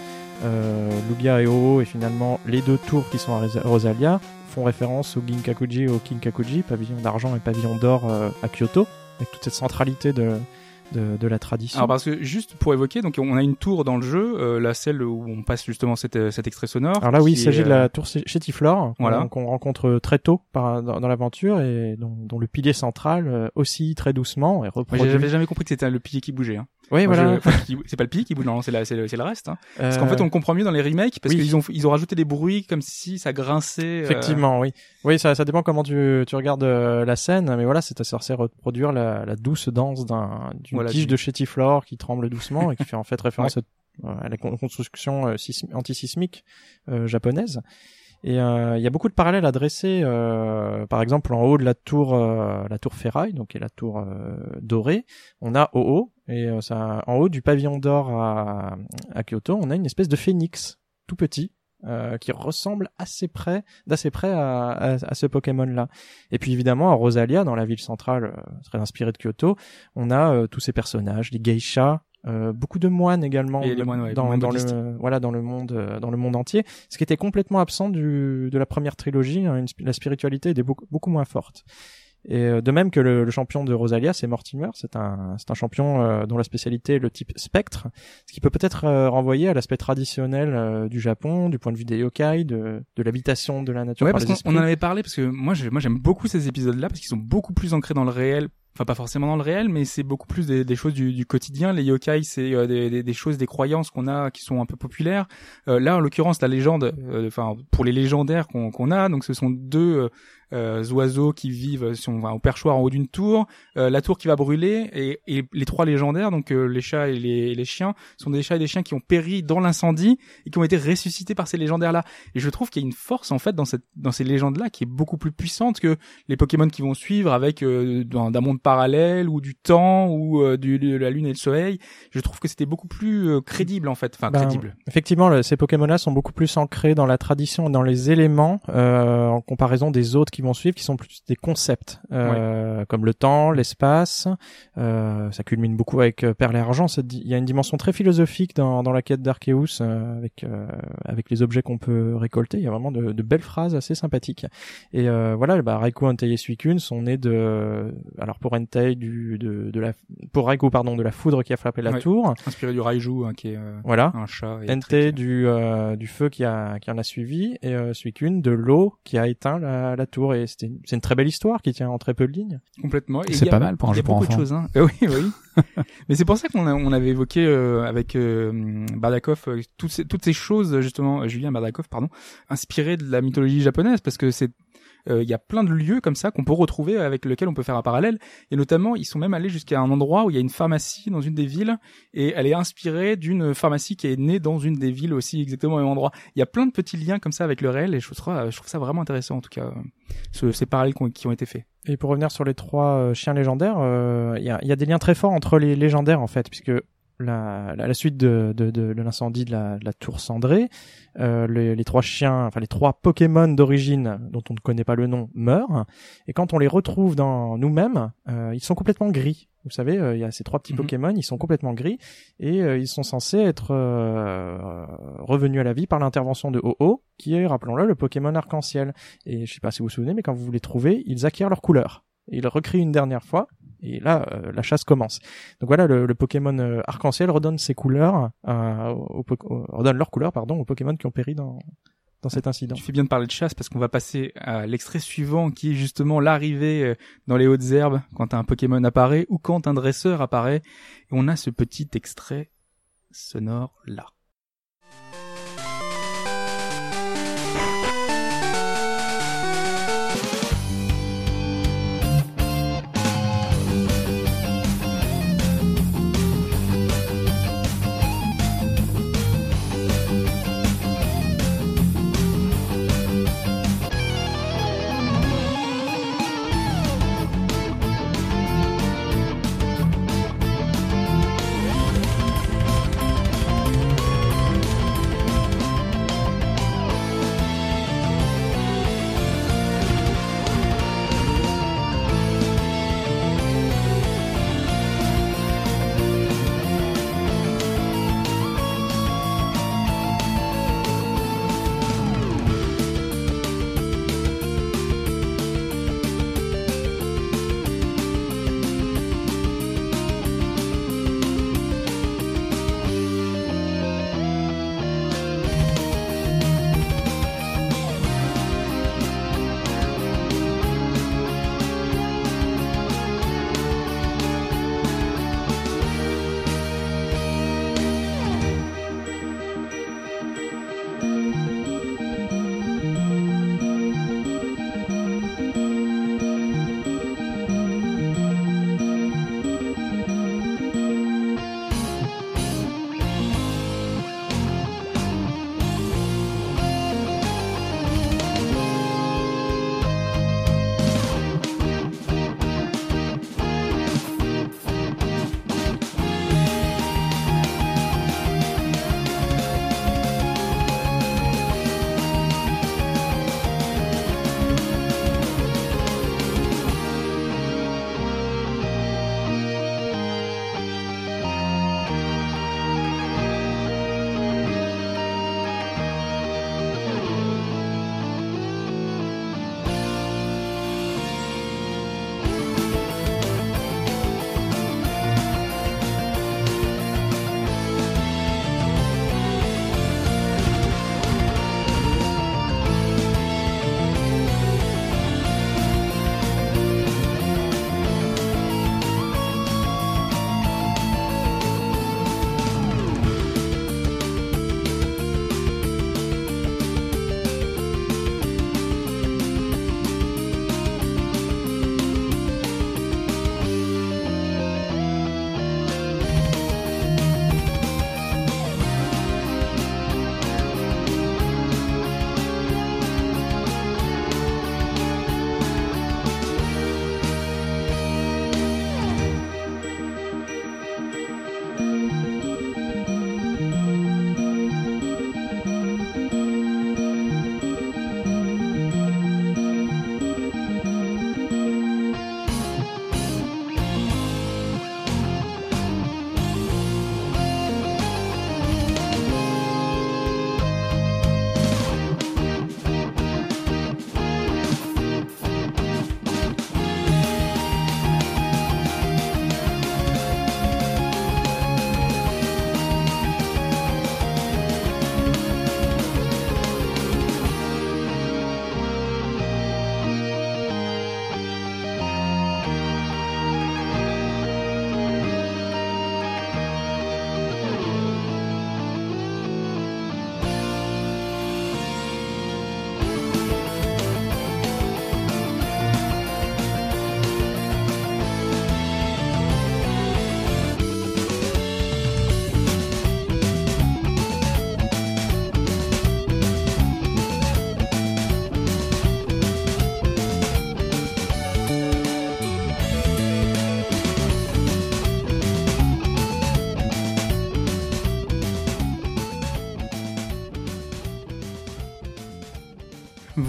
C: Lugia et Oo, et finalement les deux tours qui sont à Rosalia, font référence au Ginkakuji et au Kinkakuji, pavillon d'argent et pavillon d'or à Kyoto, avec toute cette centralité de, de, de la tradition.
B: Alors parce que juste pour évoquer, donc on a une tour dans le jeu, euh, la celle où on passe justement cet, euh, cet extrait sonore.
C: Alors là, oui, il s'agit
B: est,
C: de
B: euh,
C: la tour Chétiflore,
B: Voilà.
C: qu'on rencontre très tôt par, dans, dans l'aventure et dont, dont le pilier central euh, oscille très doucement
B: Moi,
C: reproduit.
B: j'avais jamais compris que c'était le pilier qui bougeait. Hein.
C: Oui,
B: Moi,
C: voilà.
B: je- c'est pas le pilier qui bouge, non, c'est le, reste. Hein. Parce qu'en
C: Euh,
B: fait, on le comprend mieux dans les remakes parce
C: oui.
B: qu'ils ont ils ont rajouté des bruits comme si ça grinçait. euh,
C: Effectivement, oui. Oui, ça, ça dépend comment tu, tu regardes euh, la scène, mais voilà, c'est censé reproduire la, la douce danse d'un, d'une
B: Voilà,
C: tige
B: du-
C: de chétiflore qui tremble doucement et qui fait en fait référence à, à la con- construction euh, sismi- antisismique euh, japonaise. Et euh, il y a beaucoup de parallèles à dresser. euh, par exemple, en haut de la tour, euh, la tour ferraille, donc qui est la tour euh, dorée, on a OO et euh, ça, en haut du pavillon d'or à, à Kyoto, on a une espèce de phénix tout petit euh, qui ressemble assez près, d'assez près à, à, à ce Pokémon-là. Et puis évidemment à Rosalia, dans la ville centrale, euh, très inspirée de Kyoto, on a euh, tous ces personnages, les geishas. euh, beaucoup de moines également
B: Et les
C: de-
B: moines, ouais,
C: dans, dans le voilà dans le monde euh, dans le monde entier ce qui était complètement absent du de la première trilogie hein, une la spiritualité était beaucoup beaucoup moins forte et euh, de même que le, le champion de Rosalia, c'est Mortimer, c'est un, c'est un champion euh, dont la spécialité est le type spectre, ce qui peut peut-être euh, renvoyer à l'aspect traditionnel euh, du Japon, du point de vue des yokai, de, de l'habitation de la nature
B: Ouais,
C: par
B: parce qu'on en avait parlé parce que moi, j'ai- moi j'aime beaucoup ces épisodes-là parce qu'ils sont beaucoup plus ancrés dans le réel. Enfin, pas forcément dans le réel, mais c'est beaucoup plus des, des choses du, du quotidien. Les yokai, c'est euh, des, des, des choses, des croyances qu'on a qui sont un peu populaires. Euh, là, en l'occurrence, la légende, euh, enfin pour les légendaires qu'on qu'on a, donc ce sont deux euh, oiseaux qui vivent sur, enfin, au perchoir en haut d'une tour, euh, la tour qui va brûler et, et les trois légendaires, donc euh, les chats et les, les chiens, sont des chats et des chiens qui ont péri dans l'incendie et qui ont été ressuscités par ces légendaires-là. Et je trouve qu'il y a une force en fait dans cette dans ces légendes-là qui est beaucoup plus puissante que les Pokémon qui vont suivre avec euh, d'un monde parallèle ou du temps ou euh, du, de la lune et le soleil. Je trouve que c'était beaucoup plus euh, crédible en fait, enfin
C: Ben,
B: crédible.
C: Effectivement, ces Pokémon-là sont beaucoup plus ancrés dans la tradition, et dans les éléments, euh, en comparaison des autres qui vont suivre, qui sont plus des concepts, euh, comme le temps, l'espace. Euh, ça culmine beaucoup avec euh, Perle et Argent. Il y a une dimension très philosophique dans, dans la quête d'Arceus, euh, avec euh, avec les objets qu'on peut récolter. Il y a vraiment de, de belles phrases assez sympathiques. Et euh, voilà, bah, Raikou, Entei et Suicune sont nés de, alors pour Entei du de, de la, pour Raikou pardon, de la foudre qui a frappé la
B: Ouais.
C: tour.
B: Inspiré du Raiju hein, qui est euh,
C: Voilà.
B: un chat.
C: NT
B: électrique.
C: du euh, du feu qui a qui en a suivi et euh, Suicune de l'eau qui a éteint la, la tour et c'était une- c'est une très belle histoire qui tient en très peu de lignes.
B: complètement. Et
D: C'est
B: il y a-
D: pas mal pour un
B: Il y a
D: jeu pour
B: beaucoup de
D: enfants.
B: choses. Hein. *laughs* Euh, oui, oui. Mais c'est pour ça qu'on a- on avait évoqué euh, avec euh, Bardakov euh, toutes ces, toutes ces choses justement, euh, Julien Bardakov, pardon, inspirées de la mythologie japonaise parce que c'est il y a plein de lieux comme ça qu'on peut retrouver avec lesquels on peut faire un parallèle et notamment ils sont même allés jusqu'à un endroit où il y a une pharmacie dans une des villes et elle est inspirée d'une pharmacie qui est née dans une des villes aussi exactement au même endroit. Il y a plein de petits liens comme ça avec le réel et je trouve, ça- vraiment intéressant en tout cas euh, ce- ces parallèles qui ont- été faits.
C: Et pour revenir sur les trois euh, chiens légendaires, euh, il y, a, y a des liens très forts entre les légendaires en fait, puisque la, la, la suite de, de, de, de l'incendie de la, de la tour cendrée, euh, les, les trois chiens, enfin les trois Pokémon d'origine dont on ne connaît pas le nom meurent, et quand on les retrouve dans nous-mêmes, euh, ils sont complètement gris. Vous savez, euh, il y a ces trois petits
B: Mhm.
C: Pokémon, ils sont complètement gris et euh, ils sont censés être euh, revenus à la vie par l'intervention de Ho-Oh, qui est, rappelons-le, le Pokémon arc-en-ciel. Et je sais pas si vous vous souvenez, mais quand vous les trouvez, ils acquièrent leur couleur. Ils recrient une dernière fois, et là, euh, la chasse commence. Donc voilà, le, le Pokémon euh, arc-en-ciel redonne ses couleurs, euh, au, au- au- redonne leurs couleurs, pardon, aux Pokémon qui ont péri dans, dans cet incident.
B: Tu fais bien de parler de chasse parce qu'on va passer à l'extrait suivant qui est justement l'arrivée euh, dans les hautes herbes quand un Pokémon apparaît ou quand un dresseur apparaît. Et on a ce petit extrait sonore là.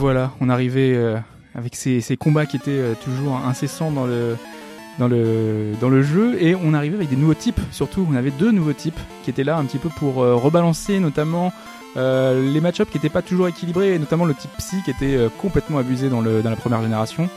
B: Voilà, on arrivait euh, avec ces, ces combats qui étaient euh, toujours incessants dans le, dans, le, dans le jeu et on arrivait avec des nouveaux types surtout. On avait deux nouveaux types qui étaient là un petit peu pour euh, rebalancer notamment euh, les match-ups qui n'étaient pas toujours équilibrés et notamment le type psy qui était euh, complètement abusé dans, le, dans la première génération.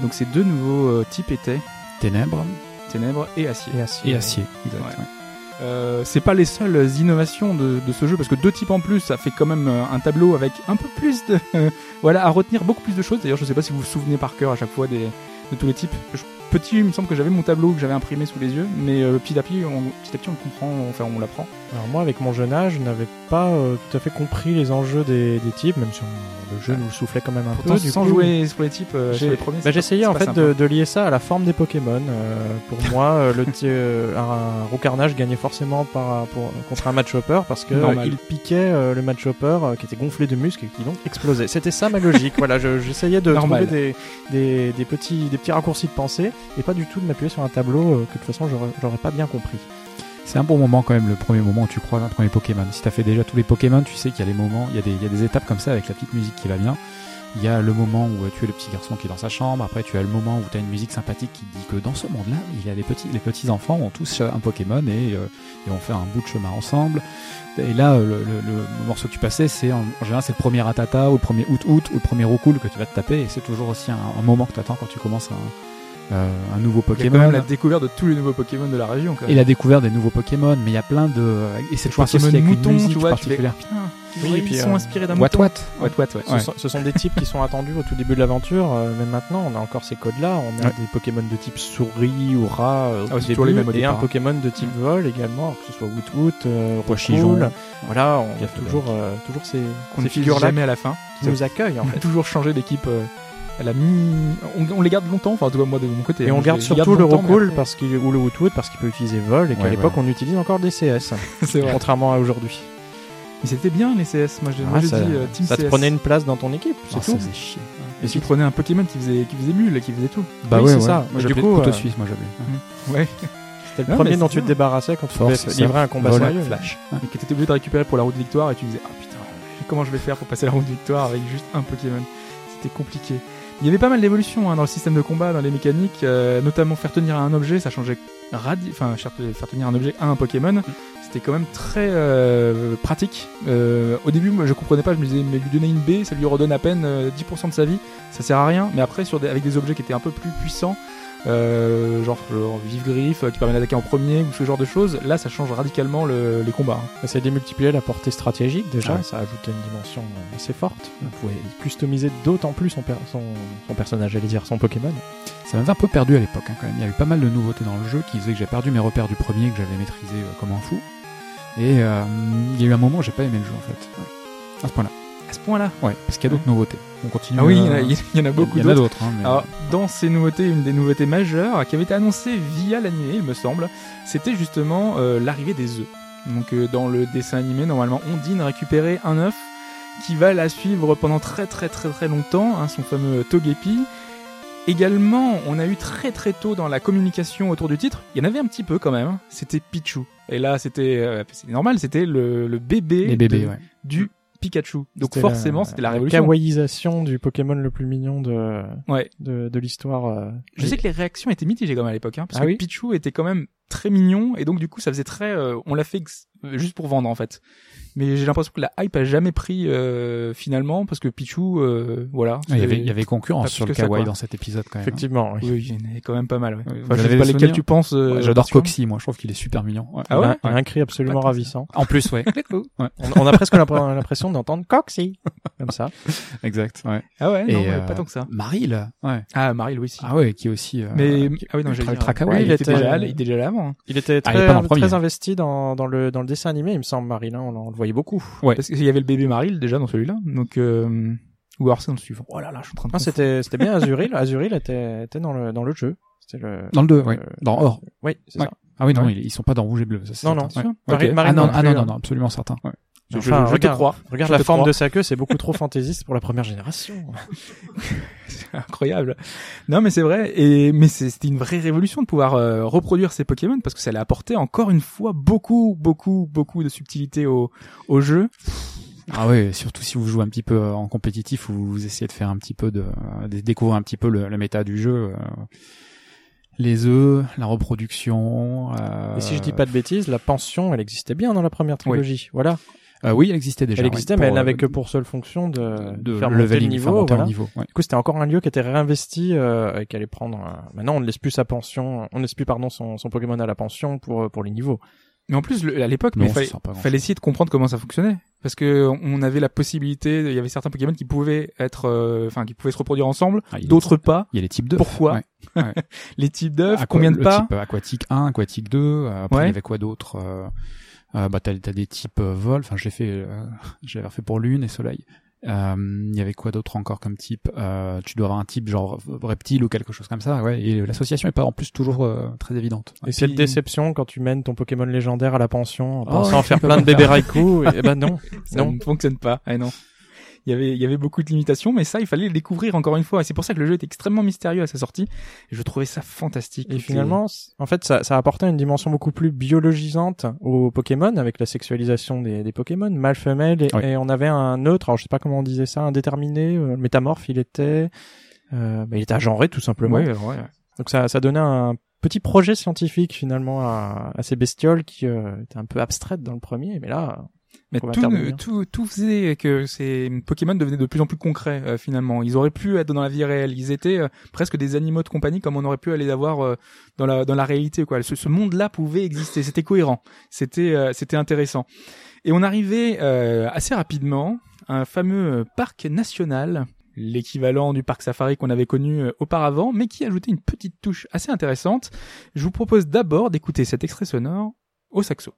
B: Donc ces deux nouveaux euh, types étaient
D: Ténèbres
B: Ténèbres et Acier.
C: Et acier.
D: et acier. Exact,
B: Ouais.
D: ouais.
B: Euh, c'est pas les seules innovations de, ce jeu parce que deux types en plus ça fait quand même euh, un tableau avec un peu plus de *laughs* voilà à retenir beaucoup plus de choses. D'ailleurs je sais pas si vous vous souvenez par cœur à chaque fois des, de tous les types. Petit il me semble que j'avais mon tableau que j'avais imprimé sous les yeux mais euh, petit à petit on, petit à petit on comprend enfin on l'apprend
C: Alors moi, avec mon jeune âge, je n'avais pas euh, tout à fait compris les enjeux des, des types, même si on- le jeu nous le soufflait quand même un
B: pourtant
C: peu. Du
B: sans
C: coup,
B: jouer sur les types euh, sur les premiers
C: bah, j'essayais en fait de, de lier ça à la forme des Pokémon. Euh, pour moi, euh, le euh, un Roucarnage gagnait forcément par, pour, contre un Match-Hopper parce que euh, il piquait euh, le Match-Hopper euh, qui était gonflé de muscles et qui donc explosait. C'était ça ma logique. *laughs* voilà, je- j'essayais de
B: Normal.
C: trouver des, des, des petits des petits raccourcis de pensée et pas du tout de m'appuyer sur un tableau euh, que de toute façon j'aurais pas bien compris.
D: C'est un bon moment quand même, le premier moment où tu croises un premier Pokémon. Si t'as fait déjà tous les Pokémon, tu sais qu'il y a des moments, il y a des, il y a des étapes comme ça avec la petite musique qui va bien. Il y a le moment où euh, tu es le petit garçon qui est dans sa chambre. Après, tu as le moment où tu as une musique sympathique qui dit que dans ce monde-là, il y a les petits, les petits enfants ont tous un Pokémon et, euh, et vont faire un bout de chemin ensemble. Et là, euh, le, le- le morceau que tu passais, c'est en, en général c'est le premier Atata ou le premier Out Out ou le premier Roucoule que tu vas te taper. Et c'est toujours aussi un, un moment que tu attends quand tu commences un, euh, un nouveau
B: Il y a quand
D: Pokémon.
B: même la découverte de tous les nouveaux Pokémon de la région quand
D: Et
B: même.
D: la découverte des nouveaux Pokémon, mais il y a plein de et c'est toujours
B: Pokémon
D: associé avec une
B: mouton
D: musique
B: tu vois tu fais
D: particulière.
C: Oui,
B: oui,
C: et puis,
B: ils sont
C: euh,
B: inspirés d'un
D: What
B: mouton
D: what
B: What what ouais
C: Ce, sont, ce sont des types qui sont attendus au tout début de l'aventure, euh, mais maintenant on a encore ces codes-là. On a
D: Ouais.
C: des Pokémon de type souris ou rat euh,
B: Ah,
C: tout
B: c'est toujours
C: début,
B: les mêmes
C: et un
B: départ.
C: Pokémon de type vol également, que ce soit Woot euh. Roucoule. Voilà, on a
D: Gaffe
C: toujours, euh, toujours ces, ces figures-là
B: jamais à la fin
C: qui nous accueillent en
B: on *laughs* a
C: fait.
B: toujours changé d'équipe euh, elle a mis on, on les garde longtemps enfin en tout cas moi de mon côté
C: Et
B: hein,
C: on
B: je
C: garde
B: je
C: surtout le
B: après-
C: parce qu'il ou le Woot parce qu'il peut utiliser vol et qu'à
D: Ouais,
C: l'époque
D: voilà.
C: on utilise encore des CS, *laughs*
B: vrai
C: contrairement à aujourd'hui.
B: mais c'était bien les CS moi je, moi,
C: Ah,
B: je
C: ça,
B: dis euh, Team
C: ça te
B: CS
C: prenait une place dans ton équipe, c'est
D: ça
C: tout.
D: faisait chier.
B: et tu prenais un Pokémon qui faisait qui faisait mule qui faisait tout
D: Bah
C: Oui,
D: ouais,
C: c'est
D: ouais.
C: ça.
D: Moi
C: du
D: le
C: coup,
D: couteau
C: euh,
D: suisse, moi j'appelais.
B: ouais
C: C'était le
B: Non,
C: premier dont tu te débarrassais quand tu devais livrer un combat sérieux.
D: flash.
B: et que t'étais obligé de récupérer pour la route de victoire et tu disais ah putain comment je vais faire pour passer la route de victoire avec juste un Pokémon? C'était compliqué il y avait pas mal d'évolutions hein, dans le système de combat dans les mécaniques euh, notamment faire tenir un objet ça changeait radi enfin faire tenir un objet à un Pokémon c'était quand même très euh, pratique. Euh, au début moi je comprenais pas je me disais mais lui donner une baie ça lui redonne à peine euh, 10% de sa vie ça sert à rien. Mais après sur des, avec des objets qui étaient un peu plus puissants euh, genre, genre vive griffe euh, qui permet d'attaquer en premier ou ce genre de choses là ça change radicalement le- les combats hein.
C: Ça démultipliait la portée stratégique déjà,
D: Ah ouais.
C: ça ajoutait une dimension assez forte. On pouvait customiser d'autant plus son, per- son, son personnage, j'allais dire son Pokémon.
D: Ça m'avait un peu perdu à l'époque hein, quand même. Il y avait pas mal de nouveautés dans le jeu qui faisaient que j'ai perdu mes repères du premier que j'avais maîtrisé euh, comme un fou. Et euh, il y a eu un moment où j'ai pas aimé le jeu en fait. Ouais. À ce point-là.
B: à ce point là
D: Ouais, parce qu'il y a d'autres nouveautés. On continue.
B: ah oui il y en
D: euh,
B: a- il y en a beaucoup d'autres
D: hein, mais-
B: Alors, dans ces nouveautés, une des nouveautés majeures qui avait été annoncée via l'animé, il me semble, c'était justement euh, l'arrivée des œufs. Donc, euh, dans le dessin animé, normalement, Ondine récupérait un œuf qui va la suivre pendant très très très très longtemps, hein, son fameux Togepi. Également, on a eu très très tôt dans la communication autour du titre, il y en avait un petit peu quand même, hein, c'était Pichu. Et là, c'était euh, c'est normal, c'était le, le bébé,
D: les bébés,
B: de-
D: ouais.
B: du Pikachu. Donc forcément, c'était la révolution.
C: kawaïisation du Pokémon le plus mignon de,
B: Ouais.
C: de, de l'histoire. euh,
B: Je sais que les réactions étaient mitigées quand même à l'époque, hein, parce
C: Ah
B: que
C: oui
B: Pichu était quand même très mignon et donc du coup ça faisait très, euh, on l'a fait juste pour vendre en fait. Mais j'ai l'impression que la hype a jamais pris euh, finalement parce que Pichu, euh, voilà.
D: Ah, Il y avait, il y avait concurrence sur le
B: ça,
D: kawaii dans cet épisode quand même. hein.
C: Effectivement, oui.
B: Oui, il y en avait quand même pas mal. Ouais. Enfin,
D: vous
B: je
D: avez
B: sais pas lesquels tu penses. euh,
D: Ouais, J'adore Coxy, moi je trouve qu'il est super mignon. Ouais.
B: Ah ouais,
C: Il a un cri absolument ravissant.
D: En plus, ouais. *laughs* Ouais,
C: On, on a presque l'impr- *laughs* l'impression d'entendre Coxy comme ça. *laughs*
D: exact. Ouais.
B: Ah ouais, non,
D: Et
B: ouais,
D: euh,
B: pas tant que ça.
D: Maril, ouais.
B: Ah, Marie Louis.
D: Ah ouais, qui est aussi. euh,
B: mais
D: qui-
B: ah oui non, oui, il, était- déjà là, il était hein.
C: Il
D: Ah, il
C: très,
D: pas dans le premier.
C: très investi dans, dans, le, dans le dessin animé, il me semble, Marilyn, on, on le voyait beaucoup.
D: Ouais.
B: Parce qu'il y avait le bébé Maril déjà dans celui-là, donc euh, ou alors c'est dans le suivant. Oh là là, je suis en train de.
C: Ah, c'était c'était bien Azuril. Azuril était, était dans, le, dans le jeu. C'était le...
D: Dans le 2, ouais.
C: Euh,
D: Dans Or.
C: Oui, c'est
D: Ouais.
C: ça.
D: Ah oui, non,
B: Ouais.
D: ils, ils sont pas dans Rouge et Bleu. Ça, c'est
C: Non, non.
D: Ouais.
C: Marie-
B: Ok.
C: Marie
D: Ah non,
C: non
D: ah
C: plus,
D: non, non,
C: hein.
D: non, absolument certain.
B: Je, je-
C: Enfin,
B: je te
C: regarde.
B: crois.
C: Regarde
B: Je
C: la forme
B: crois.
C: de sa queue, c'est beaucoup trop fantaisiste pour la première génération. *laughs*
B: C'est incroyable. Non, mais c'est vrai. Et mais c'est- c'était une vraie révolution de pouvoir euh, reproduire ces Pokémon parce que ça allait apporter encore une fois beaucoup, beaucoup, beaucoup de subtilité au, au jeu.
D: Ah ouais, surtout si vous jouez un petit peu en compétitif ou vous essayez de faire un petit peu de, de découvrir un petit peu le, le méta du jeu. euh, les œufs, la reproduction. Euh,
C: Et si je dis pas de bêtises, la pension, elle existait bien dans la première trilogie. Voilà.
D: Euh, oui, elle existait déjà.
C: Elle existait, mais elle
D: euh,
C: n'avait que pour seule fonction de,
D: de
C: faire monter le niveau.
D: monter
C: voilà.
D: le niveau. ouais.
C: Du coup, c'était encore un lieu qui était réinvesti euh, et qui allait prendre. euh, Maintenant, on ne laisse plus sa pension, on ne laisse plus pardon son, son Pokémon à la pension pour euh, pour les niveaux.
B: Mais en plus, le- à l'époque, il fallait,
D: à
B: fallait essayer de comprendre comment ça fonctionnait. Parce que on avait la possibilité, il y avait certains Pokémon qui pouvaient être, euh, enfin, qui pouvaient se reproduire ensemble,
D: Ah,
B: d'autres pas.
D: Il y a les types d'œufs.
B: Pourquoi
D: Ouais. *laughs*
B: Les types d'œufs,
D: Aqua-
B: combien de
D: le
B: pas
D: type euh, aquatique 1, aquatique 2, euh, après
B: Ouais.
D: il y avait quoi d'autre euh, bah t'as, t'as des types euh, vol, enfin j'ai fait euh, *laughs* j'avais fait pour lune et soleil. Euh, Il y avait quoi d'autre encore comme type? Euh, Tu dois avoir un type genre reptile ou quelque chose comme ça, ouais. Et l'association est pas en plus toujours euh, très évidente.
C: Et cette
B: puis-
C: déception quand tu mènes ton Pokémon légendaire à la pension en
D: Oh,
C: pensant
D: ouais,
C: faire plein de bébés *laughs* Raikou, et ben non.
B: Ça
C: Non.
B: ne fonctionne pas. Ah non. Il y avait, il y avait beaucoup de limitations, mais ça, il fallait le découvrir encore une fois. Et c'est pour ça que le jeu était extrêmement mystérieux à sa sortie. Et je trouvais ça fantastique.
C: Et finalement, en fait, ça, ça apportait une dimension beaucoup plus biologisante aux Pokémon avec la sexualisation des, des Pokémon, mâle, femelle, et,
D: Oui.
C: et on avait un neutre, alors je sais pas comment on disait ça, indéterminé, euh, métamorphe, il était, euh, bah, il était agenré tout simplement.
B: Ouais, ouais.
C: Donc ça, ça donnait un petit projet scientifique finalement à, à ces bestioles qui euh, étaient un peu abstraites dans le premier, mais là,
B: Mais tout, tout, tout faisait que ces Pokémon devenaient de plus en plus concrets euh, finalement. Ils auraient pu être dans la vie réelle. Ils étaient euh, presque des animaux de compagnie comme on aurait pu aller avoir euh, dans la dans la réalité. Quoi. Ce, ce monde-là pouvait exister. C'était cohérent. C'était euh, c'était intéressant. Et on arrivait euh, assez rapidement à un fameux parc national, l'équivalent du parc safari qu'on avait connu euh, auparavant, mais qui ajoutait une petite touche assez intéressante. Je vous propose d'abord d'écouter cet extrait sonore au saxo.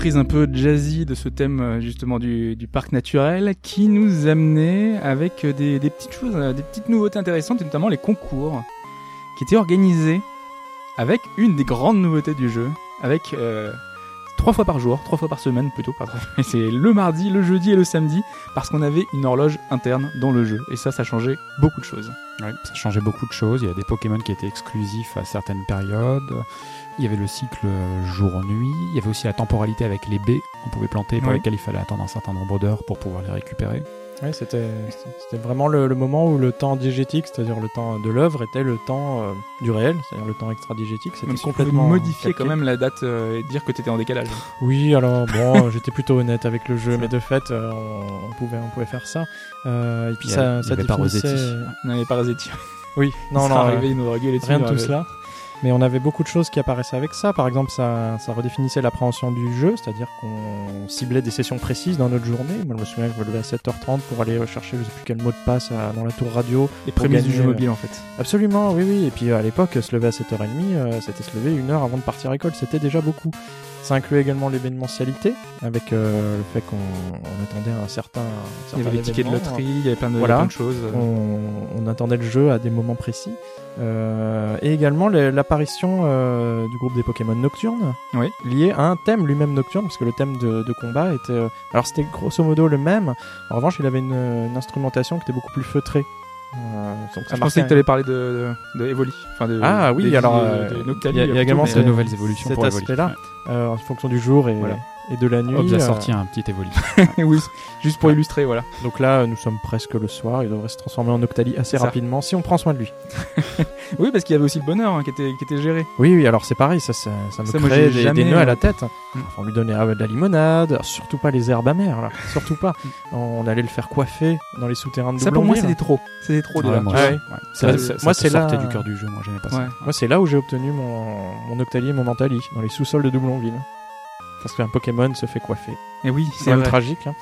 B: Reprise un peu jazzy de ce thème euh, justement du, parc naturel qui nous amenait avec euh, des, petites choses, euh, des petites nouveautés intéressantes et notamment les concours qui étaient organisés avec une des grandes nouveautés du jeu, avec trois fois par jour, trois fois par semaine plutôt, *laughs* c'est le mardi, le jeudi et le samedi parce qu'on avait une horloge interne dans le jeu et ça, ça changeait beaucoup de choses.
D: Ouais, ça changeait beaucoup de choses. Il y a des Pokémon qui étaient exclusifs à certaines périodes. Il y avait le cycle euh, jour-nuit. Il y avait aussi la temporalité avec les baies qu'on pouvait planter pour
B: Oui.
D: lesquelles il fallait attendre un certain nombre d'heures pour pouvoir les récupérer.
C: Ouais, c'était c'était vraiment le, le moment où le temps diégétique, c'est-à-dire le temps de l'œuvre, était le temps euh, du réel, c'est-à-dire le temps extra-diégétique. C'était complètement
B: modifier quand même la date euh, et dire que tu étais en décalage.
C: Oui, alors bon, *laughs* j'étais plutôt honnête avec le jeu, mais de fait, euh, on, on pouvait on pouvait faire ça. Euh, et puis
D: Il y a-
C: ça,
D: il y
C: ça
D: avait pas
C: définissait-
B: les parasites.
C: Oui, non,
B: il
C: non, euh,
B: arrivé, il nous aurait gueulé dessus.
C: rien de
B: il
C: tout cela. Mais on avait beaucoup de choses qui apparaissaient avec ça. Par exemple, ça, ça redéfinissait l'appréhension du jeu, c'est-à-dire qu'on ciblait des sessions précises dans notre journée. Moi, je me souviens que je me levais à 7h30 pour aller rechercher je sais plus quel mot de passe à- dans la tour radio.
B: Les prémices du jeu
C: euh,
B: mobile en fait.
C: Absolument, oui, oui. Et puis euh, à l'époque, se lever à 7h30, euh, c'était se lever une heure avant de partir à l'école. C'était déjà beaucoup. Ça incluait également l'événementialité, avec euh, le fait qu'on on attendait un certain. un
B: Il y
C: certain
B: avait les tickets de loterie, il y avait plein de,
C: Voilà.
B: plein de choses.
C: On, on attendait le jeu à des moments précis. Euh, et également le- l'apparition euh, du groupe des Pokémon nocturnes,
B: Oui.
C: lié à un thème lui-même nocturne, parce que le thème de, de combat était... euh, alors c'était grosso modo le même, en revanche il avait une, une instrumentation qui était beaucoup plus feutrée. Euh, donc ça
B: je pensais que tu allais parler de, de, de Evoli. Enfin de,
C: Ah oui, alors, euh, il y a- y également
D: de nouvelles évolutions
C: cet
D: pour Evoli.
C: aspect-là. euh, en fonction du jour et,
B: Voilà.
C: Et de la nuit.
D: Hobbs a
C: euh,
D: sorti un petit Evoli. *laughs*
B: oui, juste pour illustrer, voilà.
C: donc là, nous sommes presque le soir, il devrait se transformer en Octali assez
B: Ça.
C: rapidement si on prend soin de lui. *laughs*
B: Oui, parce qu'il y avait aussi le bonheur hein, qui, était, qui était géré.
C: Oui, oui, alors c'est pareil, ça, ça, ça me
B: Ça,
C: crée des,
B: jamais,
C: des nœuds à la tête.
B: Mm.
C: Enfin, on lui donnait euh, de la limonade, surtout pas les herbes amères, là, surtout pas.
B: Mm.
C: On allait le faire coiffer dans les souterrains de
B: Ça pour moi c'était trop. C'était trop
D: Ouais,
B: déjà.
D: moi,
C: c'est là-
D: du cœur du jeu. Moi, j'aimais pas ça.
C: Moi, c'est là où j'ai obtenu mon, mon Octali et mon Mentali, dans les sous-sols de Doublonville. Parce qu'un Pokémon se fait coiffer.
B: Et oui,
C: C'est même tragique. Hein.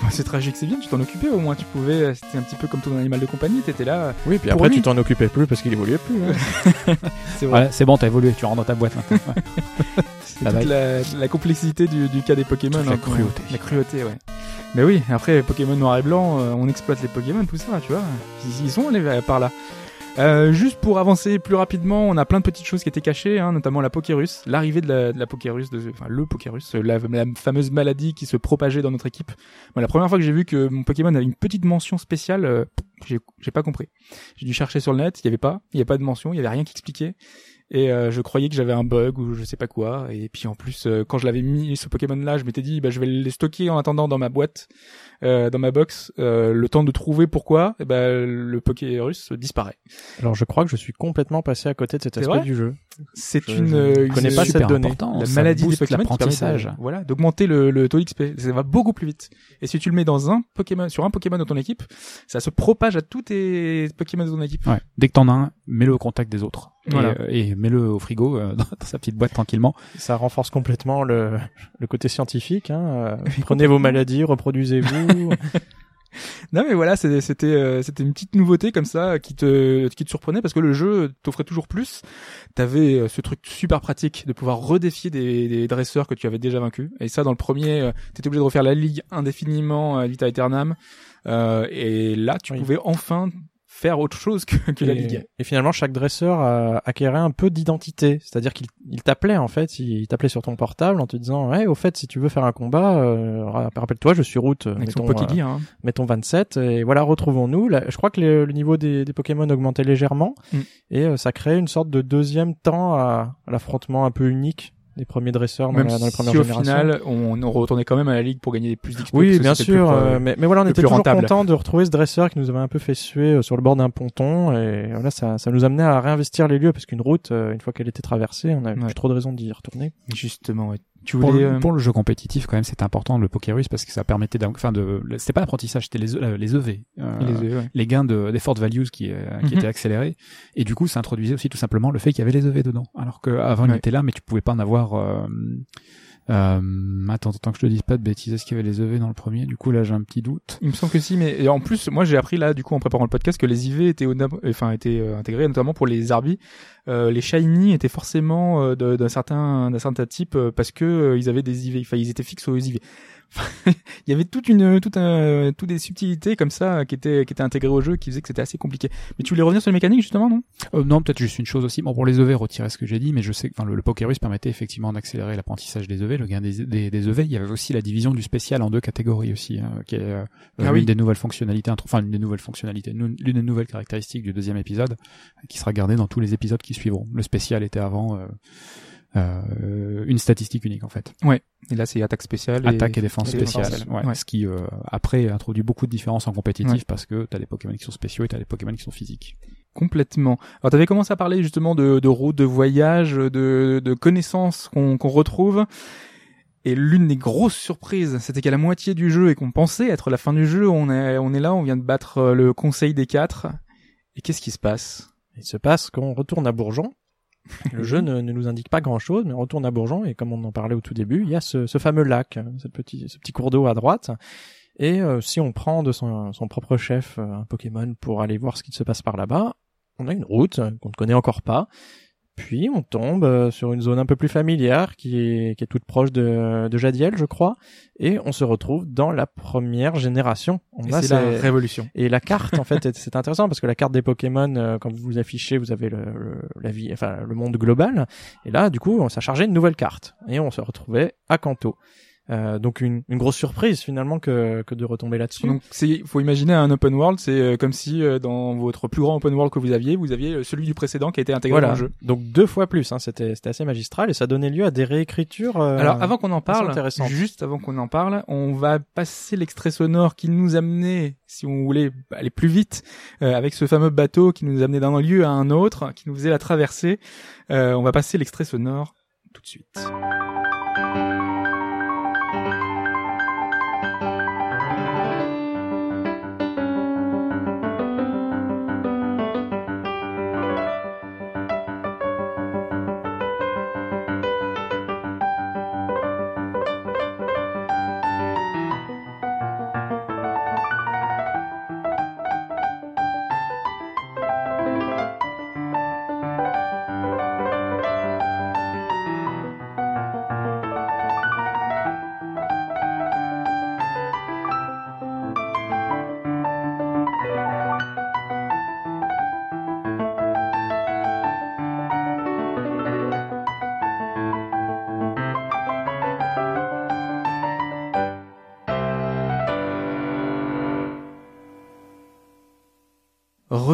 B: Bah, c'est tragique, c'est bien, tu t'en occupais au moins, tu pouvais, euh, c'était un petit peu comme ton animal de compagnie, t'étais là.
C: Oui, puis après,
B: lui.
C: tu t'en occupais plus parce qu'il évoluait plus. hein. *laughs*
B: C'est vrai.
D: Ouais, c'est bon, t'as évolué, tu rentres dans ta boîte maintenant. *laughs*
B: Toute la, la complexité du, du cas des Pokémon.
D: La
B: hein,
D: cruauté.
B: La cruauté, ouais. Mais oui, après, Pokémon noir et blanc, euh, on exploite les Pokémon, tout ça, tu vois. Ils, ils sont allés par là. Euh, juste pour avancer plus rapidement, on a plein de petites choses qui étaient cachées, hein, notamment la Pokérus, l'arrivée de la, Pokérus, enfin le Pokérus, la, la fameuse maladie qui se propageait dans notre équipe. Moi, la première fois que j'ai vu que mon Pokémon avait une petite mention spéciale, euh, j'ai j'ai pas compris. J'ai dû chercher sur le net, il y avait pas, il y avait pas de mention, il y avait rien qui expliquait. Et euh, je croyais que j'avais un bug ou je sais pas quoi. Et puis en plus, euh, quand je l'avais mis ce Pokémon-là, je m'étais dit, bah, je vais les stocker en attendant dans ma boîte, euh, dans ma box, euh, le temps de trouver pourquoi. Et ben le Pokérus disparaît.
C: Alors, je crois que je suis complètement passé à côté de cet aspect du jeu.
B: C'est
C: Je-
B: une,
C: je connais pas cette donnée.
B: la maladie
D: booste
B: Pokémon de-
D: l'apprentissage.
B: voilà, d'augmenter le, le taux d'XP. Ça va beaucoup plus vite. Et si tu le mets dans un Pokémon, sur un Pokémon dans ton équipe, ça se propage à tous tes Pokémon de ton équipe.
D: Ouais. Dès que t'en as un, mets-le au contact des autres. Et,
B: Voilà.
D: euh, Et, mets-le au frigo, euh, *laughs* dans, sa petite boîte tranquillement.
C: Ça renforce complètement le, le côté scientifique. Hein. Euh, Prenez vos maladies, reproduisez-vous. *laughs*
B: Non mais voilà, c'était euh, c'était une petite nouveauté comme ça qui te qui te surprenait parce que le jeu t'offrait toujours plus. T'avais euh, ce truc super pratique de pouvoir redéfier des, des dresseurs que tu avais déjà vaincus. Et ça dans le premier, euh, t'étais obligé de refaire la ligue indéfiniment à vita aeternam. Euh, et là, tu
C: Oui.
B: pouvais enfin faire autre chose que, que la
C: et,
B: ligue.
C: et finalement, chaque dresseur euh, acquérait un peu d'identité. C'est-à-dire qu'il il t'appelait, en fait, il t'appelait sur ton portable en te disant, ouais, au fait, si tu veux faire un combat, euh, rappelle-toi, je suis route,
B: Avec son
C: mettons.
B: Hein.
C: euh, mettons 27, et voilà, retrouvons-nous. Là, je crois que le, le niveau des, des Pokémon augmentait légèrement,
B: Mm.
C: et euh, ça créait une sorte de deuxième temps à, à l'affrontement un peu unique des premiers dresseurs dans,
B: Même
C: la- dans les premières
B: si au
C: générations.
B: final, on, on retournait quand même à la ligue pour gagner plus d'XP.
C: Oui, bien sûr,
B: plus
C: euh, mais, mais voilà, on était toujours
B: rentable.
C: content de retrouver ce dresseur qui nous avait un peu fait suer euh, sur le bord d'un ponton, et voilà, ça, ça nous amenait à réinvestir les lieux parce qu'une route, euh, une fois qu'elle était traversée, on avait
B: Ouais.
C: plus trop de raisons d'y retourner.
B: Justement, ouais. Tu
D: Pour
B: voulais...
D: le,
B: euh,
D: pour le jeu compétitif, quand même, c'était important le Pokérus parce que ça permettait, enfin, de, c'était pas l'apprentissage, c'était les, euh, les EV, euh,
B: les ouais.
D: les gains de d'effort values qui, euh, qui
B: Mhm.
D: étaient accélérés. Et du coup, ça introduisait aussi tout simplement le fait qu'il y avait les EV dedans. Alors qu'avant, il
B: Ouais.
D: était là, mais tu pouvais pas en avoir. Euh, attends, que je te dise pas de bêtises, est-ce qu'il y avait les EV dans le premier? Du coup, là, j'ai un petit doute.
B: Il me semble que si, mais et en plus, moi j'ai appris là, du coup, en préparant le podcast, que les IV étaient, enfin, étaient euh, intégrés notamment pour les Arby. Euh, les Shiny étaient forcément euh, d'un certain, d'un certain type euh, parce que ils avaient des IV, enfin, ils étaient fixes aux IV. *laughs* il y avait toute une, toute un, toutes des subtilités comme ça qui étaient, qui étaient intégrées au jeu, qui faisaient que c'était assez compliqué. Mais tu voulais revenir sur les mécaniques justement, non?
D: Euh, non, peut-être juste une chose aussi. Bon, pour les EV, retirer ce que j'ai dit, mais je sais que enfin, le, le Pokerus permettait effectivement d'accélérer l'apprentissage des EV, le gain des, des, des EV. Il y avait aussi la division du spécial en deux catégories aussi, hein, qui est euh,
B: Ah
D: l'une
B: oui.
D: des nouvelles fonctionnalités, enfin l'une des nouvelles fonctionnalités, l'une des nouvelles caractéristiques du deuxième épisode, qui sera gardée dans tous les épisodes qui suivront. Le spécial était avant euh, euh, une statistique unique en fait.
B: Et là, c'est attaque spéciale.
D: Attaque et défense
B: et défense
D: spéciale. Ouais.
B: Ouais.
D: Ce qui, euh, après, introduit beaucoup de différences en compétitif
B: Ouais.
D: parce que t'as des Pokémon qui sont spéciaux et t'as des Pokémon qui sont physiques.
B: Complètement. Alors, tu avais commencé à parler justement de, de routes, de voyages, de, de connaissances qu'on qu'on retrouve. Et l'une des grosses surprises, c'était qu'à la moitié du jeu et qu'on pensait être la fin du jeu, on est, on est là, on vient de battre euh, le Conseil des Quatre. Et qu'est-ce qui se passe?
C: Il se passe qu'on retourne à Bourgeon. Le jeu ne, nous indique pas grand-chose, mais on retourne à Bourgeon et comme on en parlait au tout début, il y a ce, fameux lac, ce petit, ce petit cours d'eau à droite. Et euh, si on prend de son, son propre chef euh, un Pokémon pour aller voir ce qui se passe par là-bas, on a une route euh, qu'on ne connaît encore pas. Puis on tombe euh, sur une zone un peu plus familière qui est, qui est toute proche de, de Jadiel, je crois, et on se retrouve dans la première génération. On
B: Et
C: a
B: C'est la révolution.
C: et la carte, en fait, *laughs* c'est intéressant parce que la carte des Pokémon, euh, quand vous vous affichez, vous avez le, le- la vie, enfin le monde global. Et là, du coup, ça chargeait une nouvelle carte et on se retrouvait à Kanto. Euh, donc une, une grosse surprise finalement que, que de retomber là-dessus.
B: Donc, c'est, faut imaginer un open world, c'est euh, comme si euh, dans votre plus grand open world que vous aviez, vous aviez euh, celui du précédent qui a été intégré
C: Voilà.
B: dans le jeu.
C: Donc deux fois plus. Hein. C'était c'était assez magistral et ça donnait lieu à des réécritures. euh,
B: Alors avant qu'on en parle, juste avant qu'on en parle, on va passer l'extrait sonore qui nous amenait, si on voulait aller plus vite, euh, avec ce fameux bateau qui nous amenait d'un lieu à un autre, qui nous faisait la traversée. Euh, on va passer l'extrait sonore tout de suite.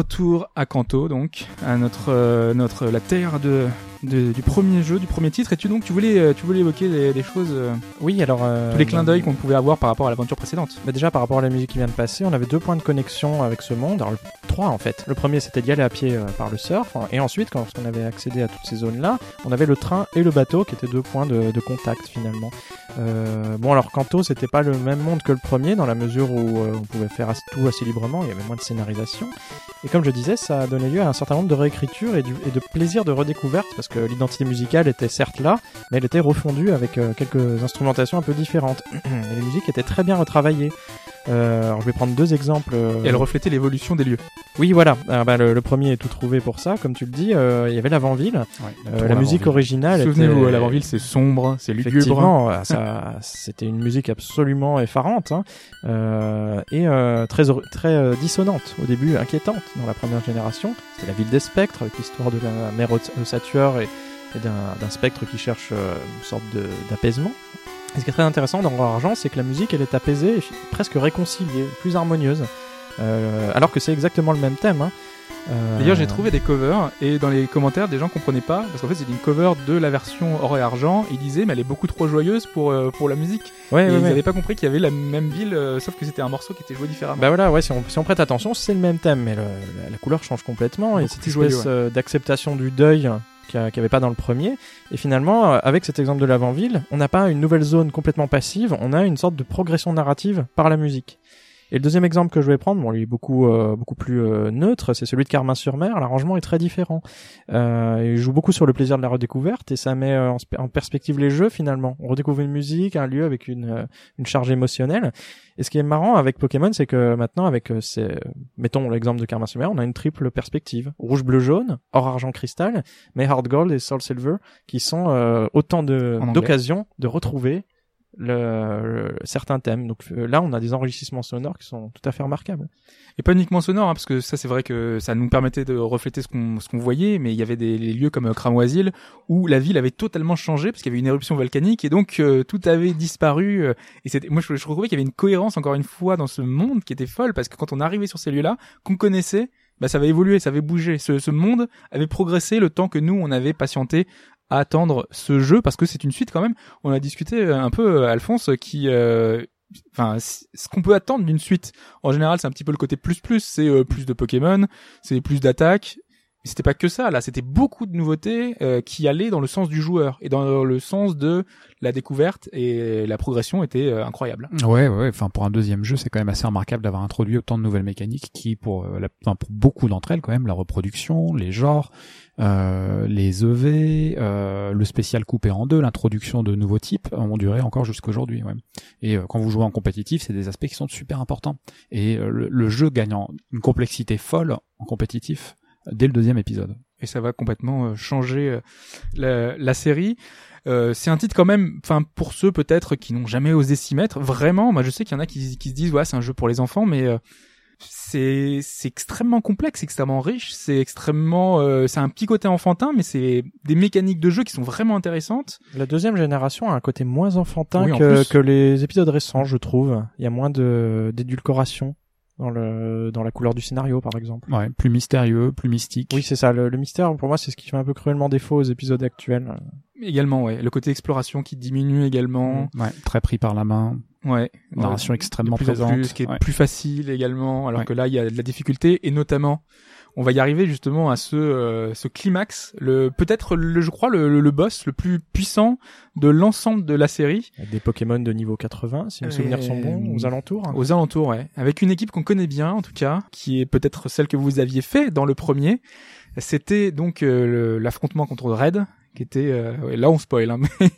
B: Retour à Kanto, donc, à notre, euh, notre, la terre de, de- du premier jeu, du premier titre. Et tu, donc, tu voulais, euh, tu voulais évoquer des, des choses, euh,
C: Oui, alors euh,
B: tous les clins d'œil qu'on pouvait avoir par rapport à l'aventure précédente.
C: Bah déjà par rapport à la musique qui vient de passer, on avait deux points de connexion avec ce monde. Alors le- en fait. Le premier c'était d'y aller à pied euh, par le surf, et ensuite quand on avait accédé à toutes ces zones-là, on avait le train et le bateau qui étaient deux points de, contact finalement. Euh, bon alors Kanto c'était pas le même monde que le premier dans la mesure où euh, on pouvait faire tout assez librement, il y avait moins de scénarisation. Et comme je disais, ça a donné lieu à un certain nombre de réécritures et, et de plaisir de redécouverte parce que l'identité musicale était certes là, mais elle était refondue avec euh, quelques instrumentations un peu différentes. *clears throat* et les musiques étaient très bien retravaillées. Euh, alors je vais prendre deux exemples. euh,
B: Et elle reflétait l'évolution des lieux.
C: Oui, voilà. Ah, bah, le, le premier est tout trouvé pour ça, comme tu le dis. euh, il y avait l'avant-ville. La musique originale.
B: Souvenez-vous,
C: était-
B: l'avant-ville, c'est sombre, c'est lugubre.
C: C'était une musique absolument effarante hein, et très très dissonante au début, inquiétante dans la première génération. C'était la ville des spectres avec l'histoire de la mère Os- Ossature et, et d'un spectre qui cherche une sorte d'apaisement. Et ce qui est très intéressant dans Roi Argent, c'est que la musique elle est apaisée, et presque réconciliée, plus harmonieuse, euh, alors que c'est exactement le même thème. hein. Euh,
B: D'ailleurs, j'ai trouvé des covers et dans les commentaires, des gens comprenaient pas parce qu'en fait, c'était une cover de la version or et argent. Ils disaient, mais elle est beaucoup trop joyeuse pour euh, pour la musique.
C: Ouais,
B: et
C: ouais,
B: ils
C: ouais.
B: n'avaient pas compris qu'il y avait la même ville, euh, sauf que c'était un morceau qui était joué différemment.
C: Bah voilà, ouais, si on, si on prête attention, c'est le même thème, mais le- la, la couleur change complètement et
B: Beaucoup
C: cette
B: plus
C: espèce
B: joyeux, ouais.
C: euh, d'acceptation du deuil qu'il n'y avait pas dans le premier. Et finalement, euh, avec cet exemple de l'avant-ville, on n'a pas une nouvelle zone complètement passive, on a une sorte de progression narrative par la musique. Et le deuxième exemple que je vais prendre, bon, il est beaucoup euh, beaucoup plus euh, neutre, c'est celui de Carmin-sur-Mer. L'arrangement est très différent. Euh, il joue beaucoup sur le plaisir de la redécouverte et ça met euh, en, sp- en perspective les jeux finalement. On redécouvre une musique, un lieu avec une euh, une charge émotionnelle. Et ce qui est marrant avec Pokémon, c'est que maintenant avec euh, ces, mettons l'exemple de Carmin-sur-Mer, on a une triple perspective rouge, bleu, jaune, or, argent, cristal, mais Hard Gold et Soul Silver qui sont euh, autant de d'occasions de retrouver le, certains thèmes. Donc euh, là, on a des enrichissements sonores qui sont tout à fait remarquables.
B: Et pas uniquement sonore, hein, parce que ça c'est vrai que ça nous permettait de refléter ce qu'on ce qu'on voyait, mais il y avait des lieux comme euh, Cramoisil où la ville avait totalement changé parce qu'il y avait une éruption volcanique et donc euh, tout avait disparu. euh, et c'était moi je, je trouvais qu'il y avait une cohérence encore une fois dans ce monde qui était folle parce que quand on arrivait sur ces lieux-là qu'on connaissait, bah ça avait évolué, ça avait bougé. Ce, ce monde avait progressé le temps que nous on avait patienté attendre ce jeu parce que c'est une suite quand même. On a discuté euh, un peu euh, Alphonse qui euh, enfin ce qu'on peut attendre d'une suite en général c'est un petit peu le côté plus plus c'est euh, plus de Pokémon c'est plus d'attaques mais c'était pas que ça là c'était beaucoup de nouveautés euh, qui allaient dans le sens du joueur et dans le sens de la découverte et la progression était euh, incroyable
D: Ouais, ouais. Enfin, pour un deuxième jeu, c'est quand même assez remarquable d'avoir introduit autant de nouvelles mécaniques qui, pour, euh, la, enfin, pour beaucoup d'entre elles, quand même, la reproduction, les genres, euh, les EV, euh, le spécial coupé en deux, l'introduction de nouveaux types ont duré encore jusqu'aujourd'hui. Ouais. Et quand vous jouez en compétitif, c'est des aspects qui sont super importants. Et le, jeu gagne en une complexité folle en compétitif dès le deuxième épisode.
B: et ça va complètement euh, changer euh, la, la série. Euh, c'est un titre quand même, enfin pour ceux peut-être qui n'ont jamais osé s'y mettre, vraiment, moi je sais qu'il y en a qui, qui se disent ouais c'est un jeu pour les enfants, mais euh, c'est c'est extrêmement complexe, extrêmement riche, c'est extrêmement, euh, c'est un petit côté enfantin, mais c'est des mécaniques de jeu qui sont vraiment intéressantes.
C: La deuxième génération a un côté moins enfantin
B: Oui,
C: que, que les épisodes récents, je trouve. Il y a moins de d'édulcoration dans le dans la couleur du scénario, par exemple.
D: Ouais, plus mystérieux, plus mystique.
C: Oui, c'est ça. Le, le mystère, pour moi, c'est ce qui fait un peu cruellement défaut aux épisodes actuels.
B: Également, ouais, le côté exploration qui diminue également,
D: Ouais, très pris par la main,
B: ouais,
D: narration extrêmement
B: de plus en
D: présente.
B: plus, qui est
D: Ouais.
B: plus facile également, alors
D: Ouais.
B: que là il y a de la difficulté et notamment on va y arriver justement à ce euh, ce climax, le peut-être le je crois le, le, le boss le plus puissant de l'ensemble de la série
C: des Pokémon de niveau 80, si mes
B: Euh,
C: souvenirs sont bons, aux alentours.
B: aux alentours, ouais, avec une équipe qu'on connaît bien en tout cas, qui est peut-être celle que vous aviez fait dans le premier. C'était donc euh, l'affrontement contre Red qui était euh, ouais, là on spoil hein, *laughs* mais,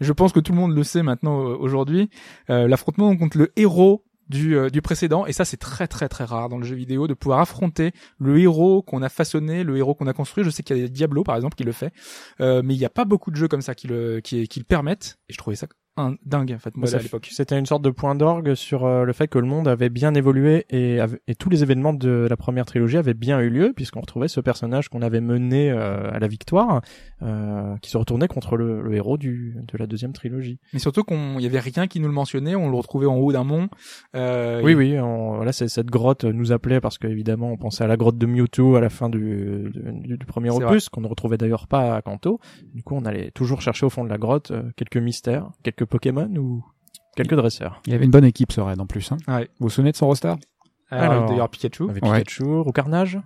B: je pense que tout le monde le sait maintenant euh, aujourd'hui Euh, l'affrontement contre le héros du, euh, du précédent. Et ça c'est très très très rare dans le jeu vidéo de pouvoir affronter le héros qu'on a façonné le héros qu'on a construit. Je sais qu'il y a Diablo par exemple qui le fait. Euh, mais il n'y a pas beaucoup de jeux comme ça qui le qui, qui le permettent. Et je trouvais ça un, dingue en fait moi
C: Ça C'était une sorte de point d'orgue sur euh, le fait que le monde avait bien évolué et, tous les événements de la première trilogie avaient bien eu lieu puisqu'on retrouvait ce personnage qu'on avait mené euh, à la victoire euh, qui se retournait contre le, le héros du, de la deuxième trilogie.
B: Mais surtout qu'on, y avait rien qui nous le mentionnait, on le retrouvait en haut d'un mont. Euh,
C: Oui, oui, on, voilà, c'est- cette grotte nous appelait parce qu'évidemment on pensait à la grotte de Mewtwo à la fin du, du, du premier
B: C'est
C: opus qu'on ne retrouvait d'ailleurs pas à Kanto. Du coup, on allait toujours chercher au fond de la grotte quelques mystères, quelques Pokémon ou quelques dresseurs?
D: Il y avait une bonne équipe ce raid en plus. Hein.
B: Ouais.
D: Vous vous souvenez de son roster?
B: Alors,
C: Alors,
B: d'ailleurs Pikachu,
C: Avec
D: Ouais.
C: Pikachu ou Carnage?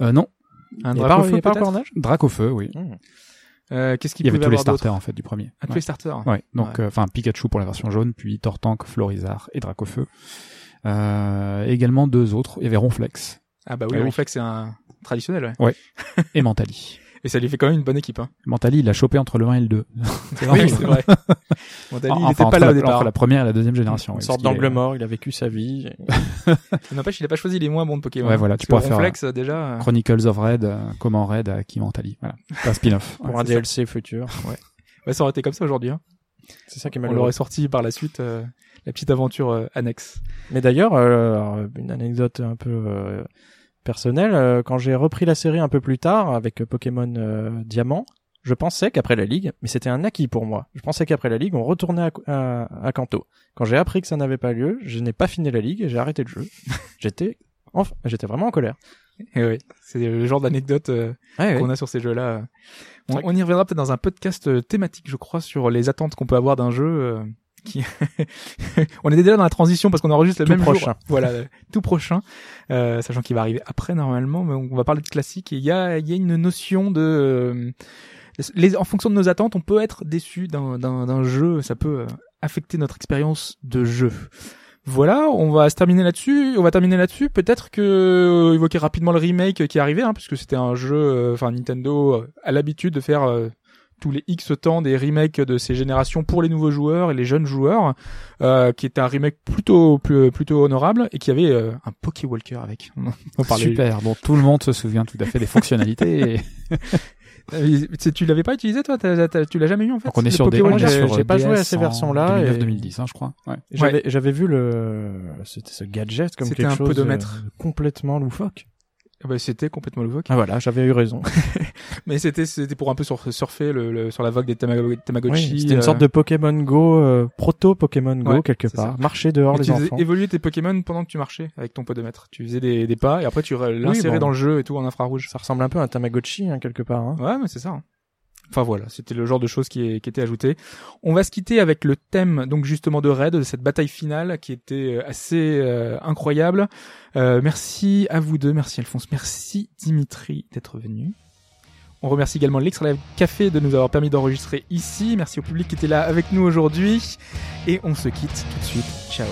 D: euh, Non,
B: un
C: pas,
B: Dracofeu
C: pas
B: peut-être?
C: Carnage?
D: Dracofeu, oui.
C: Hmm.
B: Euh, Qu'est-ce qu'il
D: Il y avait tous les starters en fait du premier.
B: Ah, tous
D: Ouais.
B: les starters.
D: Ouais, donc
B: Ouais.
D: euh, enfin Pikachu pour la version jaune, puis Tortank, Florizard et Dracofeu. Euh, également deux autres, il y avait Ronflex
B: Ah bah oui,
C: Ah
B: fait que c'est un traditionnel, ouais. *laughs*
D: et Mentali.
B: Et ça lui fait quand même une bonne équipe, hein.
D: Mentali, il l'a chopé entre le 1 et le 2. *laughs* *laughs*
B: C'est vrai, c'est vrai. Bon, Dali, il
D: Enfin,
B: était
D: entre
B: pas là
D: la,
B: au départ.
D: Entre la première et la deuxième génération.
C: Une
D: ouais,
C: sorte d'angle
D: est-
C: mort, il a vécu sa vie. *laughs*
B: N'empêche, il a pas choisi les moins bons de Pokémon.
D: Ouais, voilà, tu pourras faire,
B: Ronflex, euh, déjà. euh,
D: Chronicles of Red, euh, comment Red a qui Mentali. Voilà, c'est un spin-off.
C: Pour
B: Ouais,
C: un
B: c'est ça.
C: DLC futur.
B: Ouais, ça aurait été comme ça aujourd'hui, hein.
C: C'est ça qui est
B: On
C: malheureux.
B: l'aurait sorti par la suite, euh, la petite aventure euh, annexe.
C: Mais d'ailleurs, euh, une anecdote un peu personnelle, euh, quand j'ai repris la série un peu plus tard avec euh, Pokémon euh, Diamant, je pensais qu'après la ligue, mais c'était un acquis pour moi. Je pensais qu'après la ligue, on retournait à, à, à Kanto. Quand j'ai appris que ça n'avait pas lieu, je n'ai pas fini la ligue et j'ai arrêté le jeu. *laughs* j'étais, enfin, j'étais vraiment en colère.
B: Et ouais, c'est le genre d'anecdote euh,
C: Ouais,
B: qu'on a sur ces jeux-là. On, on y reviendra peut-être dans un podcast thématique, je crois, sur les attentes qu'on peut avoir d'un jeu. Qui... *laughs* on est déjà dans la transition parce qu'on enregistre le
C: Tout
B: même
C: prochain.
B: jour. *laughs* Voilà, tout prochain, euh, sachant qu'il va arriver après normalement, mais on va parler de classique. Et il y a, y a une notion de, euh, les, en fonction de nos attentes, on peut être déçu d'un, jeu. Ça peut euh, affecter notre expérience de jeu. Voilà, on va se terminer là-dessus. On va terminer là-dessus. Peut-être que euh, évoquer rapidement le remake qui est arrivé, hein, puisque c'était un jeu. euh, Enfin, Nintendo a l'habitude de faire euh, tous les X temps des remakes de ces générations pour les nouveaux joueurs et les jeunes joueurs, euh, qui était un remake plutôt plus- plutôt honorable et qui avait euh, un Poké Walker avec. *laughs* On en parlait.
D: Super, dont tout le monde se souvient tout à fait des fonctionnalités. et- *laughs*
B: Euh, Tu l'avais pas utilisé toi? Tu l'as jamais eu en fait?
D: Donc on est sur des, est
C: j'ai- pas joué à ces versions-là,
D: 2009,
C: et-
D: 2010, hein, je crois. Ouais.
C: J'avais j'avais vu le c'était ce gadget comme
B: C'était
C: quelque
B: un
C: chose
B: podomètre.
C: euh, complètement loufoque.
B: Ah bah, C'était complètement loufoque.
C: Ah voilà, j'avais eu raison. *laughs*
B: Mais c'était c'était pour un peu sur- surfer le, le- sur la vague des Tamago- Tamagotchi.
C: Oui, c'était une
B: euh,
C: sorte de Pokémon Go euh, proto Pokémon Go
B: Ouais,
C: quelque
B: ça.
C: part. Marcher dehors
B: Mais
C: les
B: tu faisais
C: enfants.
B: évoluer tes Pokémon pendant que tu marchais avec ton podomètre. Tu faisais des, des pas et après tu l'insérais
C: bon.
B: dans le jeu et tout en infrarouge.
C: Ça ressemble un peu à un Tamagotchi hein, quelque part. Hein.
B: Ouais, mais c'est ça. hein. Enfin voilà, c'était le genre de choses qui, était ajouté. On va se quitter avec le thème donc justement de Raid, de cette bataille finale qui était euh, assez euh, incroyable. Euh, merci à vous deux, merci Alphonse, merci Dimitri d'être venu. On remercie également l'Extra Live Café de nous avoir permis d'enregistrer ici. Merci au public qui était là avec nous aujourd'hui. Et on se quitte tout de suite. Ciao.